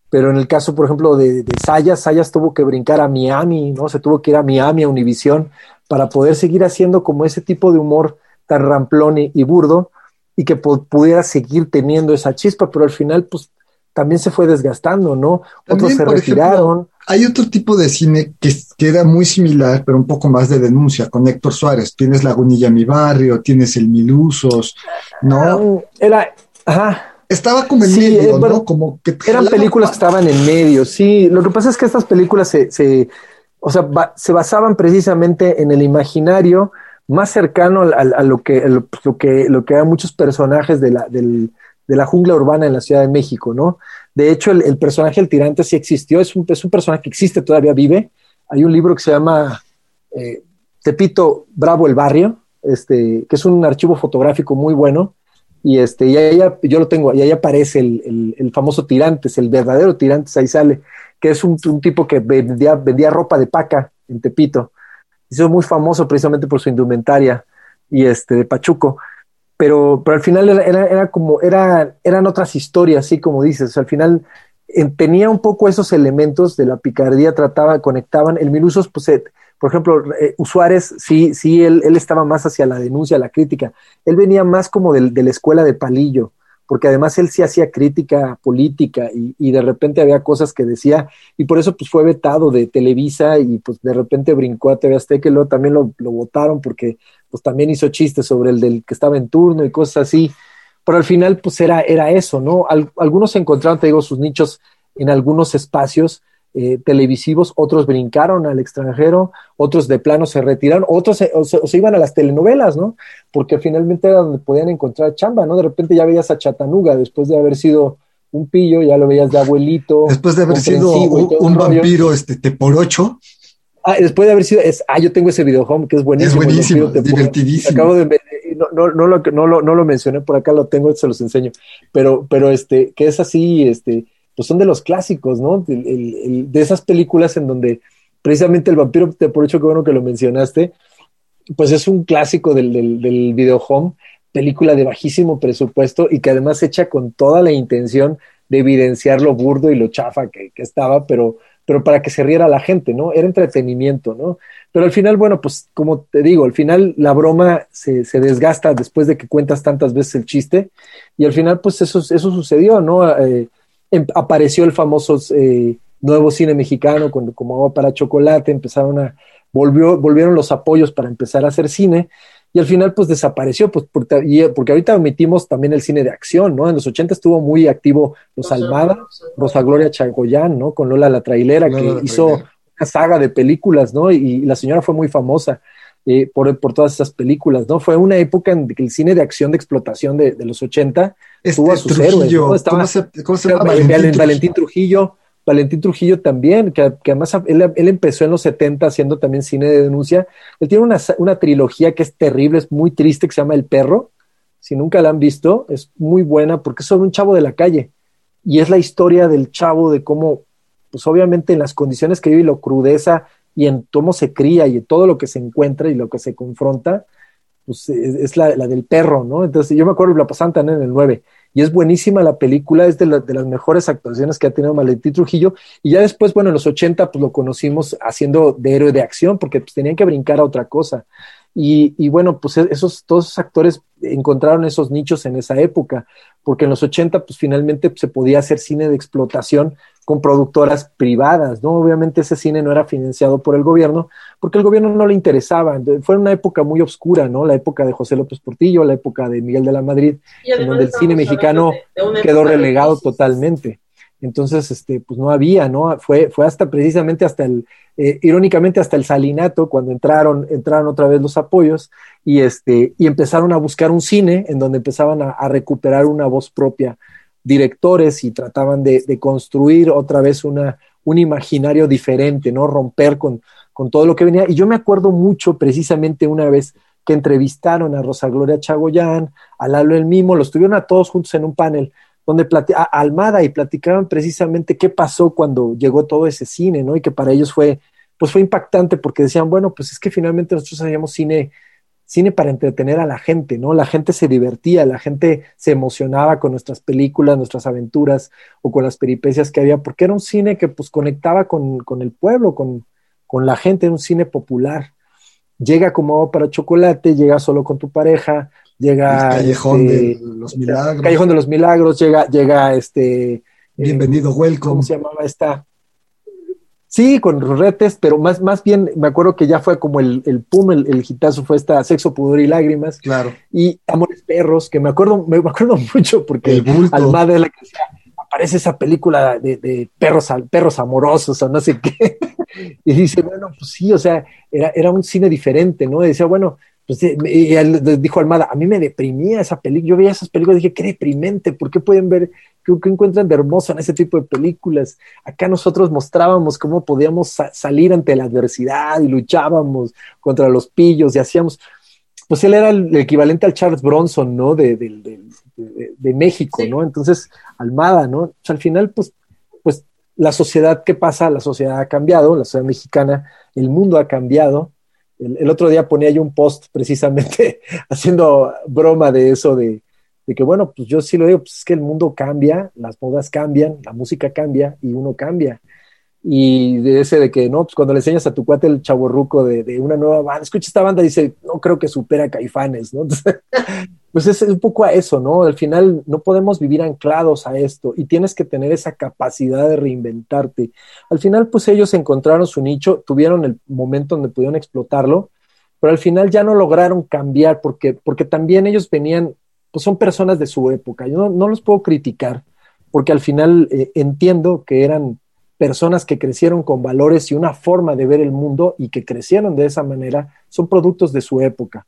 Pero en el caso, por ejemplo, de, de Sayas, Sayas tuvo que brincar a Miami, ¿no? Se tuvo que ir a Miami, a Univisión, para poder seguir haciendo como ese tipo de humor tan ramplón y, y burdo y que pudiera seguir teniendo esa chispa, pero al final, pues también se fue desgastando, ¿no? Otros se retiraron. Ejemplo, hay otro tipo de cine que, que, era muy similar, pero un poco más de denuncia, con Héctor Suárez. Tienes Lagunilla Mi Barrio, tienes El Milusos, ¿no? Ah, era, ajá. Estaba como en sí, medio, eh, ¿no? Como que eran películas que estaban en medio, sí. Lo que pasa es que estas películas se, se o sea, ba se basaban precisamente en el imaginario más cercano a, a, a lo, que, a lo, lo, que, lo que eran muchos personajes de la, del, de la jungla urbana en la Ciudad de México, ¿no? De hecho, el, el personaje del tirante sí existió, es un, es un, personaje que existe, todavía vive. Hay un libro que se llama eh, Tepito Bravo el Barrio, este, que es un archivo fotográfico muy bueno, y este, y ahí, yo lo tengo, y ahí aparece el, el, famoso Tirantes, el verdadero Tirantes, ahí sale, que es un, un tipo que vendía, vendía ropa de paca en Tepito. Hizo muy famoso precisamente por su indumentaria y este de Pachuco pero, pero al final era, era, como, era, eran otras historias, así como dices, al final eh, tenía un poco esos elementos de la picardía, trataba, conectaban, el Milusos, pues, por ejemplo, eh, Suárez, sí, sí, él, él, estaba más hacia la denuncia, la crítica, él venía más como de, de la escuela de Palillo, porque además él sí hacía crítica política y, y, de repente había cosas que decía, y por eso pues fue vetado de Televisa y pues de repente brincó a TV Azteca luego también lo, lo votaron porque pues también hizo chistes sobre el del que estaba en turno y cosas así, pero al final pues era, era eso, ¿no? Al, algunos encontraron, te digo, sus nichos en algunos espacios eh, televisivos, otros brincaron al extranjero, otros de plano se retiraron, otros se, o, se, o se, iban a las telenovelas, ¿no? Porque finalmente era donde podían encontrar chamba, ¿no? De repente ya veías a Chatanuga después de haber sido un pillo, ya lo veías de abuelito. Después de haber sido un, un vampiro este, te por ocho. Ah, después de haber sido, es, ah, yo tengo ese videohome que es buenísimo. Es buenísimo, es divertidísimo. Acabo de, no, no, no, lo, no, lo, no lo mencioné por acá, lo tengo, se los enseño. Pero, pero este, que es así, este, pues son de los clásicos, ¿no? El, de esas películas en donde precisamente el vampiro, te por hecho que bueno que lo mencionaste, pues es un clásico del, del, del videohome, película de bajísimo presupuesto y que además hecha con toda la intención de evidenciar lo burdo y lo chafa que, que estaba, pero pero para que se riera la gente, ¿no? Era entretenimiento, ¿no? Pero al final, bueno, pues como te digo, al final la broma se, se desgasta después de que cuentas tantas veces el chiste y al final, pues eso, eso sucedió, ¿no? Eh, em, apareció el famoso eh, nuevo cine mexicano cuando, como agua para chocolate, empezaron a, volvió, volvieron los apoyos para empezar a hacer cine y al final pues desapareció, pues porque, porque, ahorita omitimos también el cine de acción, ¿no? En los 80 estuvo muy activo Rosa Almada, Rosa Gloria Chagoyán, ¿no? Con Lola la Trailera, que la hizo trailera. una saga de películas, ¿no? Y, y, la señora fue muy famosa eh, por, por todas esas películas, ¿no? Fue una época en que el cine de acción de explotación de, de los 80 este, tuvo a sus Trujillo, héroes, ¿no? Estaba, ¿cómo se, cómo se llama? Valentín, Valentín, Valentín Trujillo. Valentín Trujillo también, que, que además él, él, empezó en los 70 haciendo también cine de denuncia. Él tiene una, una, trilogía que es terrible, es muy triste, que se llama El Perro. Si nunca la han visto, es muy buena porque es sobre un chavo de la calle. Y es la historia del chavo, de cómo, pues obviamente en las condiciones que vive y lo crudeza y en cómo se cría y en todo lo que se encuentra y lo que se confronta, pues es, es la, la, del perro, ¿no? Entonces yo me acuerdo que la pasaban en el 9 y es buenísima la película, es de, la, de, las mejores actuaciones que ha tenido Valentín Trujillo, y ya después, bueno, en los 80 pues lo conocimos haciendo de héroe de acción, porque pues tenían que brincar a otra cosa, y, y bueno, pues esos, todos esos actores encontraron esos nichos en esa época, porque en los 80 pues finalmente se podía hacer cine de explotación con productoras privadas, ¿no? Obviamente ese cine no era financiado por el gobierno, porque el gobierno no le interesaba. Fue una época muy oscura, ¿no? La época de José López Portillo, la época de Miguel de la Madrid, en donde el cine mexicano de, de quedó relegado totalmente. Entonces, este, pues no había, ¿no? Fue, fue hasta precisamente hasta el, eh, irónicamente hasta el salinato, cuando entraron, entraron otra vez los apoyos y este, y empezaron a buscar un cine en donde empezaban a, recuperar una voz propia directores y trataban de, de construir otra vez una, un imaginario diferente, ¿no? Romper con, con todo lo que venía. Y yo me acuerdo mucho precisamente una vez que entrevistaron a Rosa Gloria Chagoyán, a Lalo El Mimo, los tuvieron a todos juntos en un panel donde a Almada y platicaban precisamente qué pasó cuando llegó todo ese cine, ¿no? Y que para ellos fue, pues fue impactante porque decían, bueno, pues es que finalmente nosotros hacíamos cine, cine para entretener a la gente, ¿no? La gente se divertía, la gente se emocionaba con nuestras películas, nuestras aventuras o con las peripecias que había, porque era un cine que pues conectaba con, con el pueblo, con, con la gente, era un cine popular. Llega como para chocolate, llega solo con tu pareja, llega Callejón de este, los Milagros. Callejón de los Milagros, llega, llega este. Bienvenido, welcome. ¿Cómo se llamaba esta? Sí, con retes, pero más, más bien me acuerdo que ya fue como el, el pum, el, el hitazo fue esta Sexo, Pudor y Lágrimas. Claro. Y Amores Perros, que me acuerdo, me, acuerdo [laughs] mucho porque Almada es la que aparece esa película de, de, perros, perros amorosos o no sé qué. [laughs] y dice, bueno, pues sí, o sea, era, era un cine diferente, ¿no? Y decía, bueno, pues, eh, y él dijo Almada, a mí me deprimía esa película. Yo veía esas películas y dije, qué deprimente, ¿por qué pueden ver, qué, encuentran de hermoso en ese tipo de películas? Acá nosotros mostrábamos cómo podíamos salir ante la adversidad y luchábamos contra los pillos y hacíamos, pues él era el, equivalente al Charles Bronson, ¿no? De, de, México, ¿no? Entonces, Almada, ¿no? al final, pues, pues la sociedad, ¿qué pasa? La sociedad ha cambiado, la sociedad mexicana, el mundo ha cambiado el, otro día ponía yo un post precisamente [laughs] haciendo broma de eso, de, que bueno, pues yo sí lo digo, pues es que el mundo cambia, las modas cambian, la música cambia y uno cambia. Y de ese de que, no, pues cuando le enseñas a tu cuate el chaborruco de, de una nueva banda, escucha esta banda, dice, no creo que supera a Caifanes, ¿no? [laughs] pues es un poco a eso, ¿no? Al final no podemos vivir anclados a esto y tienes que tener esa capacidad de reinventarte. Al final, pues ellos encontraron su nicho, tuvieron el momento donde pudieron explotarlo, pero al final ya no lograron cambiar porque, porque también ellos venían, pues son personas de su época. Yo no, los puedo criticar porque al final eh, entiendo que eran personas que crecieron con valores y una forma de ver el mundo y que crecieron de esa manera, son productos de su época.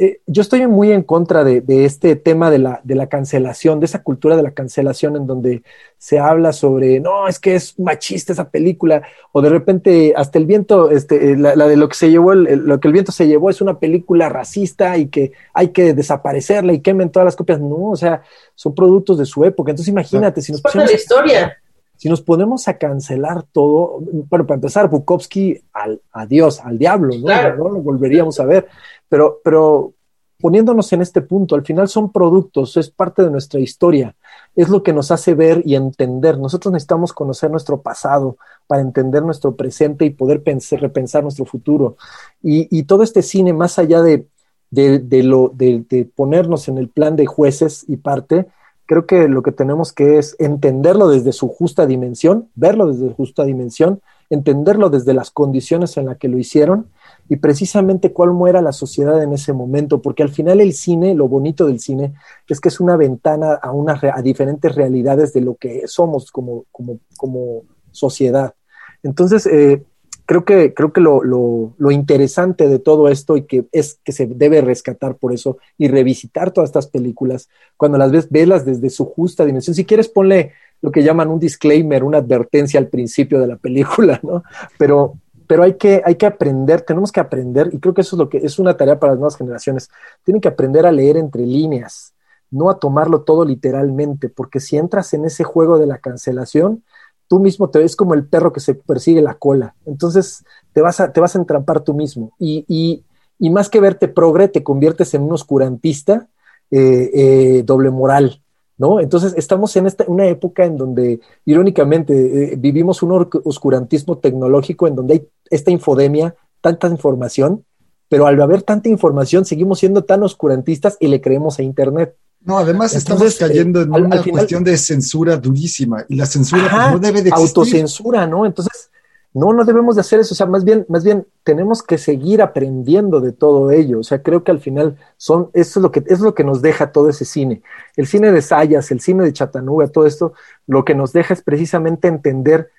Eh, yo estoy muy en contra de, este tema de la, de la, cancelación, de esa cultura de la cancelación en donde se habla sobre, no, es que es machista esa película, o de repente hasta el viento, este, eh, la, de lo que se llevó, lo que el viento se llevó es una película racista y que hay que desaparecerla y quemen todas las copias. No, o sea, son productos de su época. Entonces imagínate, si nos la historia. Si nos ponemos a cancelar todo, bueno, para empezar, Bukowski al, a Dios, al diablo, ¿no? No lo volveríamos a ver. Pero, pero poniéndonos en este punto, al final son productos, es parte de nuestra historia, es lo que nos hace ver y entender. Nosotros necesitamos conocer nuestro pasado para entender nuestro presente y poder pensar, repensar nuestro futuro. Y, y, todo este cine, más allá de, de, de lo, de, de, ponernos en el plan de jueces y parte, creo que lo que tenemos que es entenderlo desde su justa dimensión, verlo desde su justa dimensión, entenderlo desde las condiciones en las que lo hicieron y precisamente cuál era la sociedad en ese momento, porque al final el cine, lo bonito del cine, es que es una ventana a, una, a diferentes realidades de lo que somos como, como, como sociedad. Entonces, eh, creo que, creo que lo, lo, lo, interesante de todo esto y que es que se debe rescatar por eso y revisitar todas estas películas, cuando las ves, velas desde su justa dimensión. Si quieres, ponle lo que llaman un disclaimer, una advertencia al principio de la película, ¿no? Pero, pero hay que, hay que aprender, tenemos que aprender, y creo que eso es lo que es una tarea para las nuevas generaciones, tienen que aprender a leer entre líneas, no a tomarlo todo literalmente, porque si entras en ese juego de la cancelación, tú mismo te ves como el perro que se persigue la cola, entonces te vas a, te vas a entrampar tú mismo, y, y, y más que verte progre, te conviertes en un oscurantista eh, eh, doble moral, ¿no? Entonces estamos en esta, una época en donde, irónicamente, eh, vivimos un oscurantismo tecnológico en donde hay esta infodemia, tanta información, pero al haber tanta información seguimos siendo tan oscurantistas y le creemos a Internet. No, además estamos cayendo en una cuestión de censura durísima y la censura pues, no debe de existir. Autocensura, ¿no? Entonces, no, no debemos de hacer eso, o sea, más bien, más bien tenemos que seguir aprendiendo de todo ello, o sea, creo que al final son, eso es lo que, es lo que nos deja todo ese cine. El cine de Sayas, el cine de Chattanooga, todo esto, lo que nos deja es precisamente entender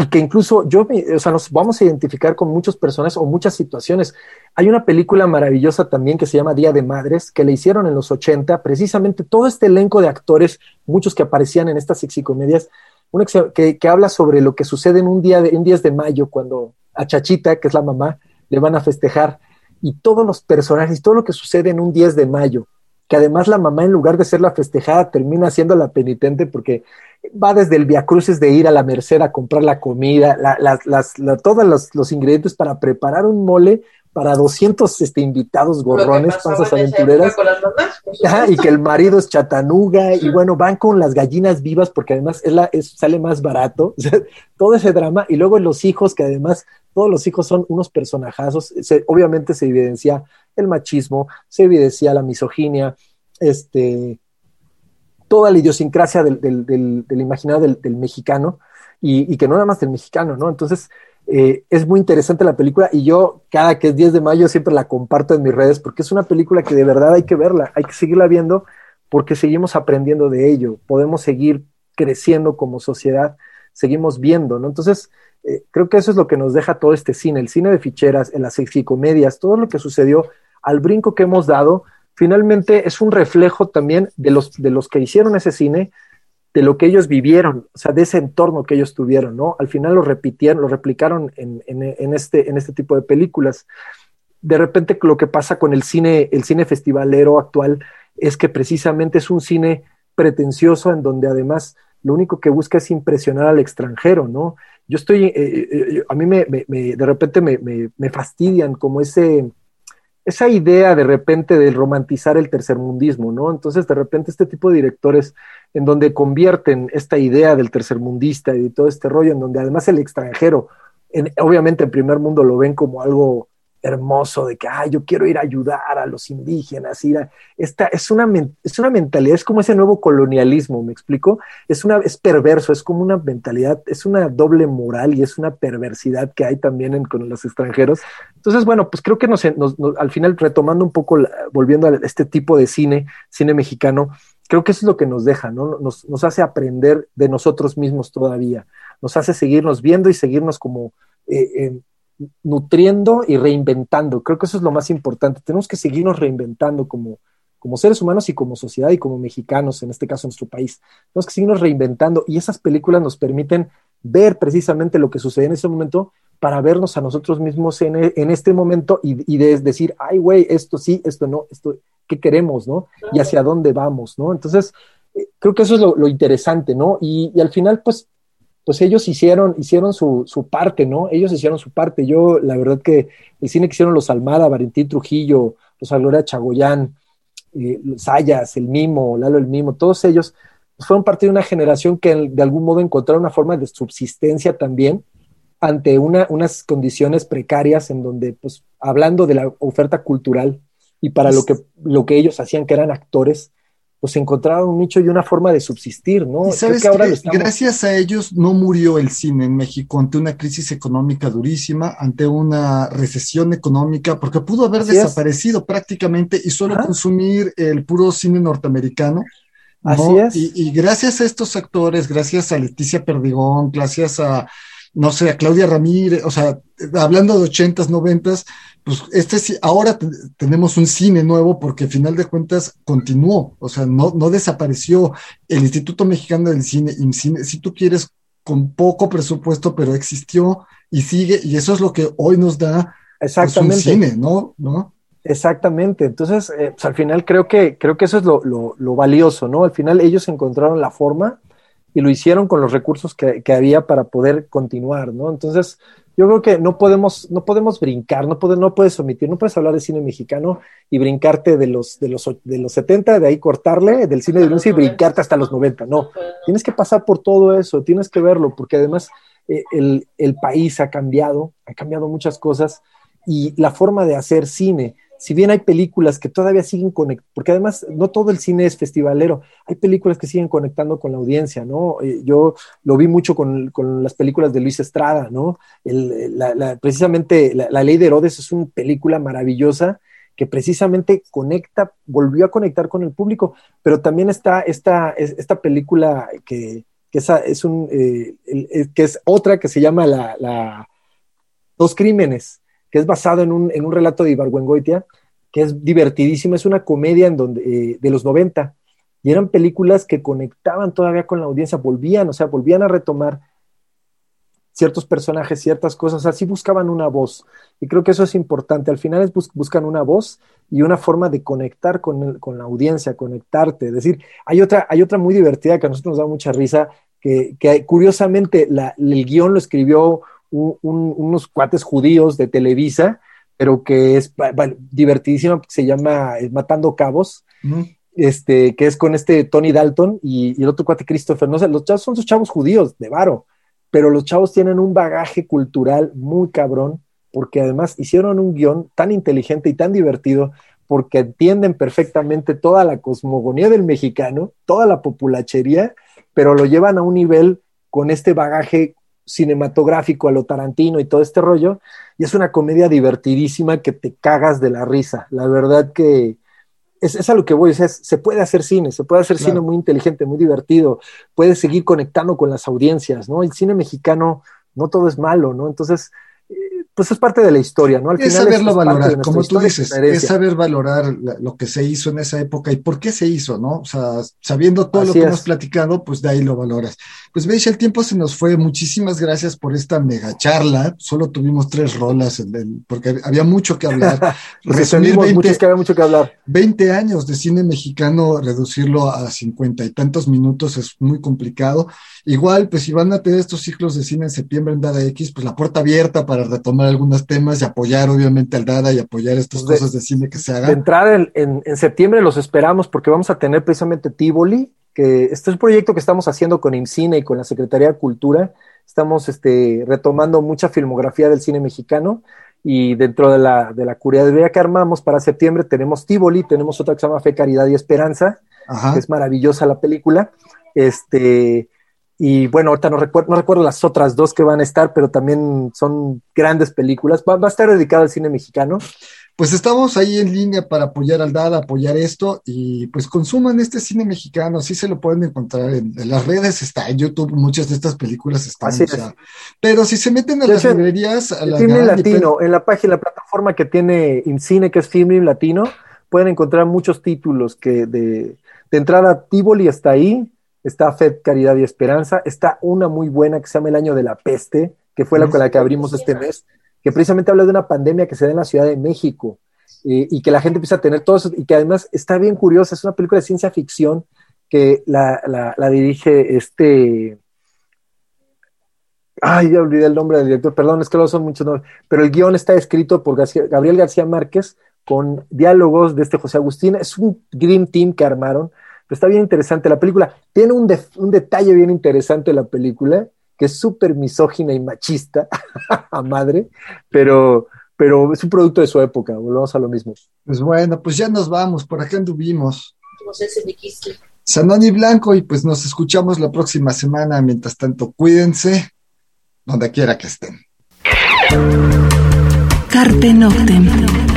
y que incluso yo, o sea, nos vamos a identificar con muchos personajes o muchas situaciones. Hay una película maravillosa también que se llama Día de Madres, que le hicieron en los 80, precisamente todo este elenco de actores, muchos que aparecían en estas sexicomedias, una que, que, habla sobre lo que sucede en un día de, en días de mayo cuando a Chachita, que es la mamá, le van a festejar y todos los personajes, todo lo que sucede en un 10 de mayo, que además la mamá en lugar de ser la festejada termina siendo la penitente porque va desde el viacruces de ir a la merced a comprar la comida, todos los, los, ingredientes para preparar un mole para 200 este, invitados gorrones, panzas aventureras. y que el marido es chatanuga y bueno, van con las gallinas vivas porque además es la, sale más barato. [laughs] todo ese drama y luego los hijos que además todos los hijos son unos personajazos. obviamente se evidencia el machismo, se evidencia la misoginia, este, toda la idiosincrasia del, del, del, imaginario del, mexicano y, y, que no nada más del mexicano, ¿no? Entonces, eh, es muy interesante la película y yo cada que es 10 de mayo siempre la comparto en mis redes porque es una película que de verdad hay que verla, hay que seguirla viendo porque seguimos aprendiendo de ello, podemos seguir creciendo como sociedad, seguimos viendo, ¿no? Entonces, eh, creo que eso es lo que nos deja todo este cine, el cine de ficheras, en las comedias, todo lo que sucedió al brinco que hemos dado, finalmente es un reflejo también de los, de los que hicieron ese cine, de lo que ellos vivieron, o sea, de ese entorno que ellos tuvieron, ¿no? Al final lo repitieron, lo replicaron en, en, este, en este tipo de películas. De repente lo que pasa con el cine, el cine festivalero actual es que precisamente es un cine pretencioso en donde además lo único que busca es impresionar al extranjero, ¿no? Yo estoy, eh, eh, eh, a mí me, me, de repente me, me, fastidian como ese, esa idea de repente de romantizar el tercermundismo, ¿no? Entonces, de repente, este tipo de directores en donde convierten esta idea del tercermundista y todo este rollo, en donde además el extranjero, obviamente en primer mundo lo ven como algo hermoso de que, ay, yo quiero ir a ayudar a los indígenas, ir a... Esta, es, una, es una mentalidad, es como ese nuevo colonialismo, ¿me explico? Es, una, es perverso, es como una mentalidad, es una doble moral y es una perversidad que hay también con los extranjeros. Entonces, bueno, pues creo que nos, al final, retomando un poco, volviendo a este tipo de cine, cine mexicano, creo que eso es lo que nos deja, ¿no? Nos, nos hace aprender de nosotros mismos todavía, nos hace seguirnos viendo y seguirnos como... Eh, nutriendo y reinventando. Creo que eso es lo más importante. Tenemos que seguirnos reinventando como, como seres humanos y como sociedad y como mexicanos, en este caso en nuestro país. Tenemos que seguirnos reinventando y esas películas nos permiten ver precisamente lo que sucede en ese momento para vernos a nosotros mismos en, en este momento y, y de decir, ay, güey, esto sí, esto no, esto, ¿qué queremos, no? Y hacia dónde vamos, ¿no? Entonces, eh, creo que eso es lo, lo interesante, ¿no? Y, y, al final, pues, pues ellos hicieron, hicieron su, su, parte, ¿no? Ellos hicieron su parte. Yo, la verdad que el cine que hicieron los Almada, Valentín Trujillo, los Gloria Chagoyán, eh, Sayas, el Mimo, Lalo el Mimo, todos ellos pues fueron parte de una generación que de algún modo encontraron una forma de subsistencia también ante una, unas condiciones precarias en donde, pues, hablando de la oferta cultural y para lo que, lo que ellos hacían, que eran actores, pues encontraron un nicho y una forma de subsistir, ¿no? Y sabes que, gracias a ellos no murió el cine en México ante una crisis económica durísima, ante una recesión económica, porque pudo haber desaparecido prácticamente y solo consumir el puro cine norteamericano. Así es. Y, y, gracias a estos actores, gracias a Leticia Perdigón, gracias a, no sé, a Claudia Ramírez, o sea, hablando de ochentas, noventas, pues este ahora tenemos un cine nuevo porque al final de cuentas continuó, o sea, no, no desapareció el Instituto Mexicano del Cine, cine, si tú quieres, con poco presupuesto, pero existió y sigue, y eso es lo que hoy nos da pues, Exactamente. un cine, ¿no? ¿No? Exactamente. Entonces, eh, pues, al final creo que, creo que eso es lo, lo, lo, valioso, ¿no? Al final ellos encontraron la forma y lo hicieron con los recursos que, que había para poder continuar, ¿no? Entonces, yo creo que no podemos, no podemos brincar, no, puede, no puedes omitir, no puedes hablar de cine mexicano y brincarte de los, de los, de los 70, de ahí cortarle del cine de luz y brincarte hasta los 90. No, tienes que pasar por todo eso, tienes que verlo, porque además eh, el, el país ha cambiado, ha cambiado muchas cosas y la forma de hacer cine si bien hay películas que todavía siguen conectando, porque además no todo el cine es festivalero, hay películas que siguen conectando con la audiencia, ¿no? Eh, yo lo vi mucho con, las películas de Luis Estrada, ¿no? precisamente la, Ley de Herodes es una película maravillosa que precisamente conecta, volvió a conectar con el público, pero también está esta, esta película que, es, un, eh, que es otra que se llama la, Dos Crímenes, que es basado en un, en un relato de Ibargüengoitia, que es divertidísimo, es una comedia en donde, eh, de los 90, y eran películas que conectaban todavía con la audiencia, volvían, o sea, volvían a retomar ciertos personajes, ciertas cosas, así buscaban una voz. Y creo que eso es importante. Al final es buscan una voz y una forma de conectar con, la audiencia, conectarte. Es decir, hay otra, hay otra muy divertida que a nosotros nos da mucha risa, que, curiosamente el guion lo escribió unos cuates judíos de Televisa, pero que es divertidísima, se llama eh, Matando Cabos. Este, que es con este Tony Dalton y, el otro cuate Christopher. No sé, los chavos son sus chavos judíos de varo, pero los chavos tienen un bagaje cultural muy cabrón, porque además hicieron un guion tan inteligente y tan divertido, porque entienden perfectamente toda la cosmogonía del mexicano, toda la populachería, pero lo llevan a un nivel con este bagaje cinematográfico a lo Tarantino y todo este rollo, y es una comedia divertidísima que te cagas de la risa. La verdad que es, a lo que voy, se puede hacer cine, se puede hacer cine muy inteligente, muy divertido, puedes seguir conectando con las audiencias, ¿no? El cine mexicano no todo es malo, ¿no? Entonces, pues es parte de la historia, ¿no? Al es saberlo valorar, como tú dices, es saber valorar lo que se hizo en esa época y por qué se hizo, ¿no? O sea, sabiendo todo lo que hemos platicado, pues de ahí lo valoras. Pues veis, el tiempo se nos fue. Muchísimas gracias por esta mega charla. Solo tuvimos tres rolas, porque había mucho que hablar. [laughs] Resumir 20, que había mucho que hablar. 20 años de cine mexicano, reducirlo a cincuenta y tantos minutos es muy complicado. Igual, pues si van a tener estos ciclos de cine en septiembre en Dada X, pues la puerta abierta para retomar algunos temas y apoyar obviamente al Dada y apoyar estas pues cosas de cine que se hagan. De entrada en, en, septiembre los esperamos porque vamos a tener precisamente Tivoli, que este es un proyecto que estamos haciendo con IMCINE y con la Secretaría de Cultura. Estamos este, retomando mucha filmografía del cine mexicano y dentro de la, de la curaduría que armamos para septiembre tenemos Tivoli, tenemos otra que se llama Fe, Caridad y Esperanza, que es maravillosa la película. Este, y bueno, ahorita no recuerdo, no recuerdo las otras dos que van a estar, pero también son grandes películas. Va, a estar dedicado al cine mexicano. Pues estamos ahí en línea para apoyar al DADA, apoyar esto y pues consuman este cine mexicano, sí se lo pueden encontrar en, las redes, está en YouTube, muchas de estas películas están. pero si se meten a las librerías, a la Latino, en la página, la plataforma que tiene InCine, que es Filming Latino, pueden encontrar muchos títulos que de, de entrada Tivoli está ahí, está Fed Caridad y Esperanza, está una muy buena que se llama El Año de la Peste, que fue la con la que abrimos este mes, que precisamente habla de una pandemia que se da en la Ciudad de México eh, y que la gente empieza a tener todo eso, y que además está bien curiosa, es una película de ciencia ficción que la, dirige este... Ay, ya olvidé el nombre del director, perdón, es que no son muchos nombres, pero el guion está escrito por Gabriel García Márquez con diálogos de este José Agustín, es un Dream Team que armaron, está bien interesante la película. Tiene un, un detalle bien interesante la película, que es súper misógina y machista [laughs] a madre, pero, pero es un producto de su época, volvemos a lo mismo. Pues bueno, pues ya nos vamos, por acá anduvimos. Sanoni Blanco, y pues nos escuchamos la próxima semana. Mientras tanto, cuídense donde quiera que estén. Carpe Noctem.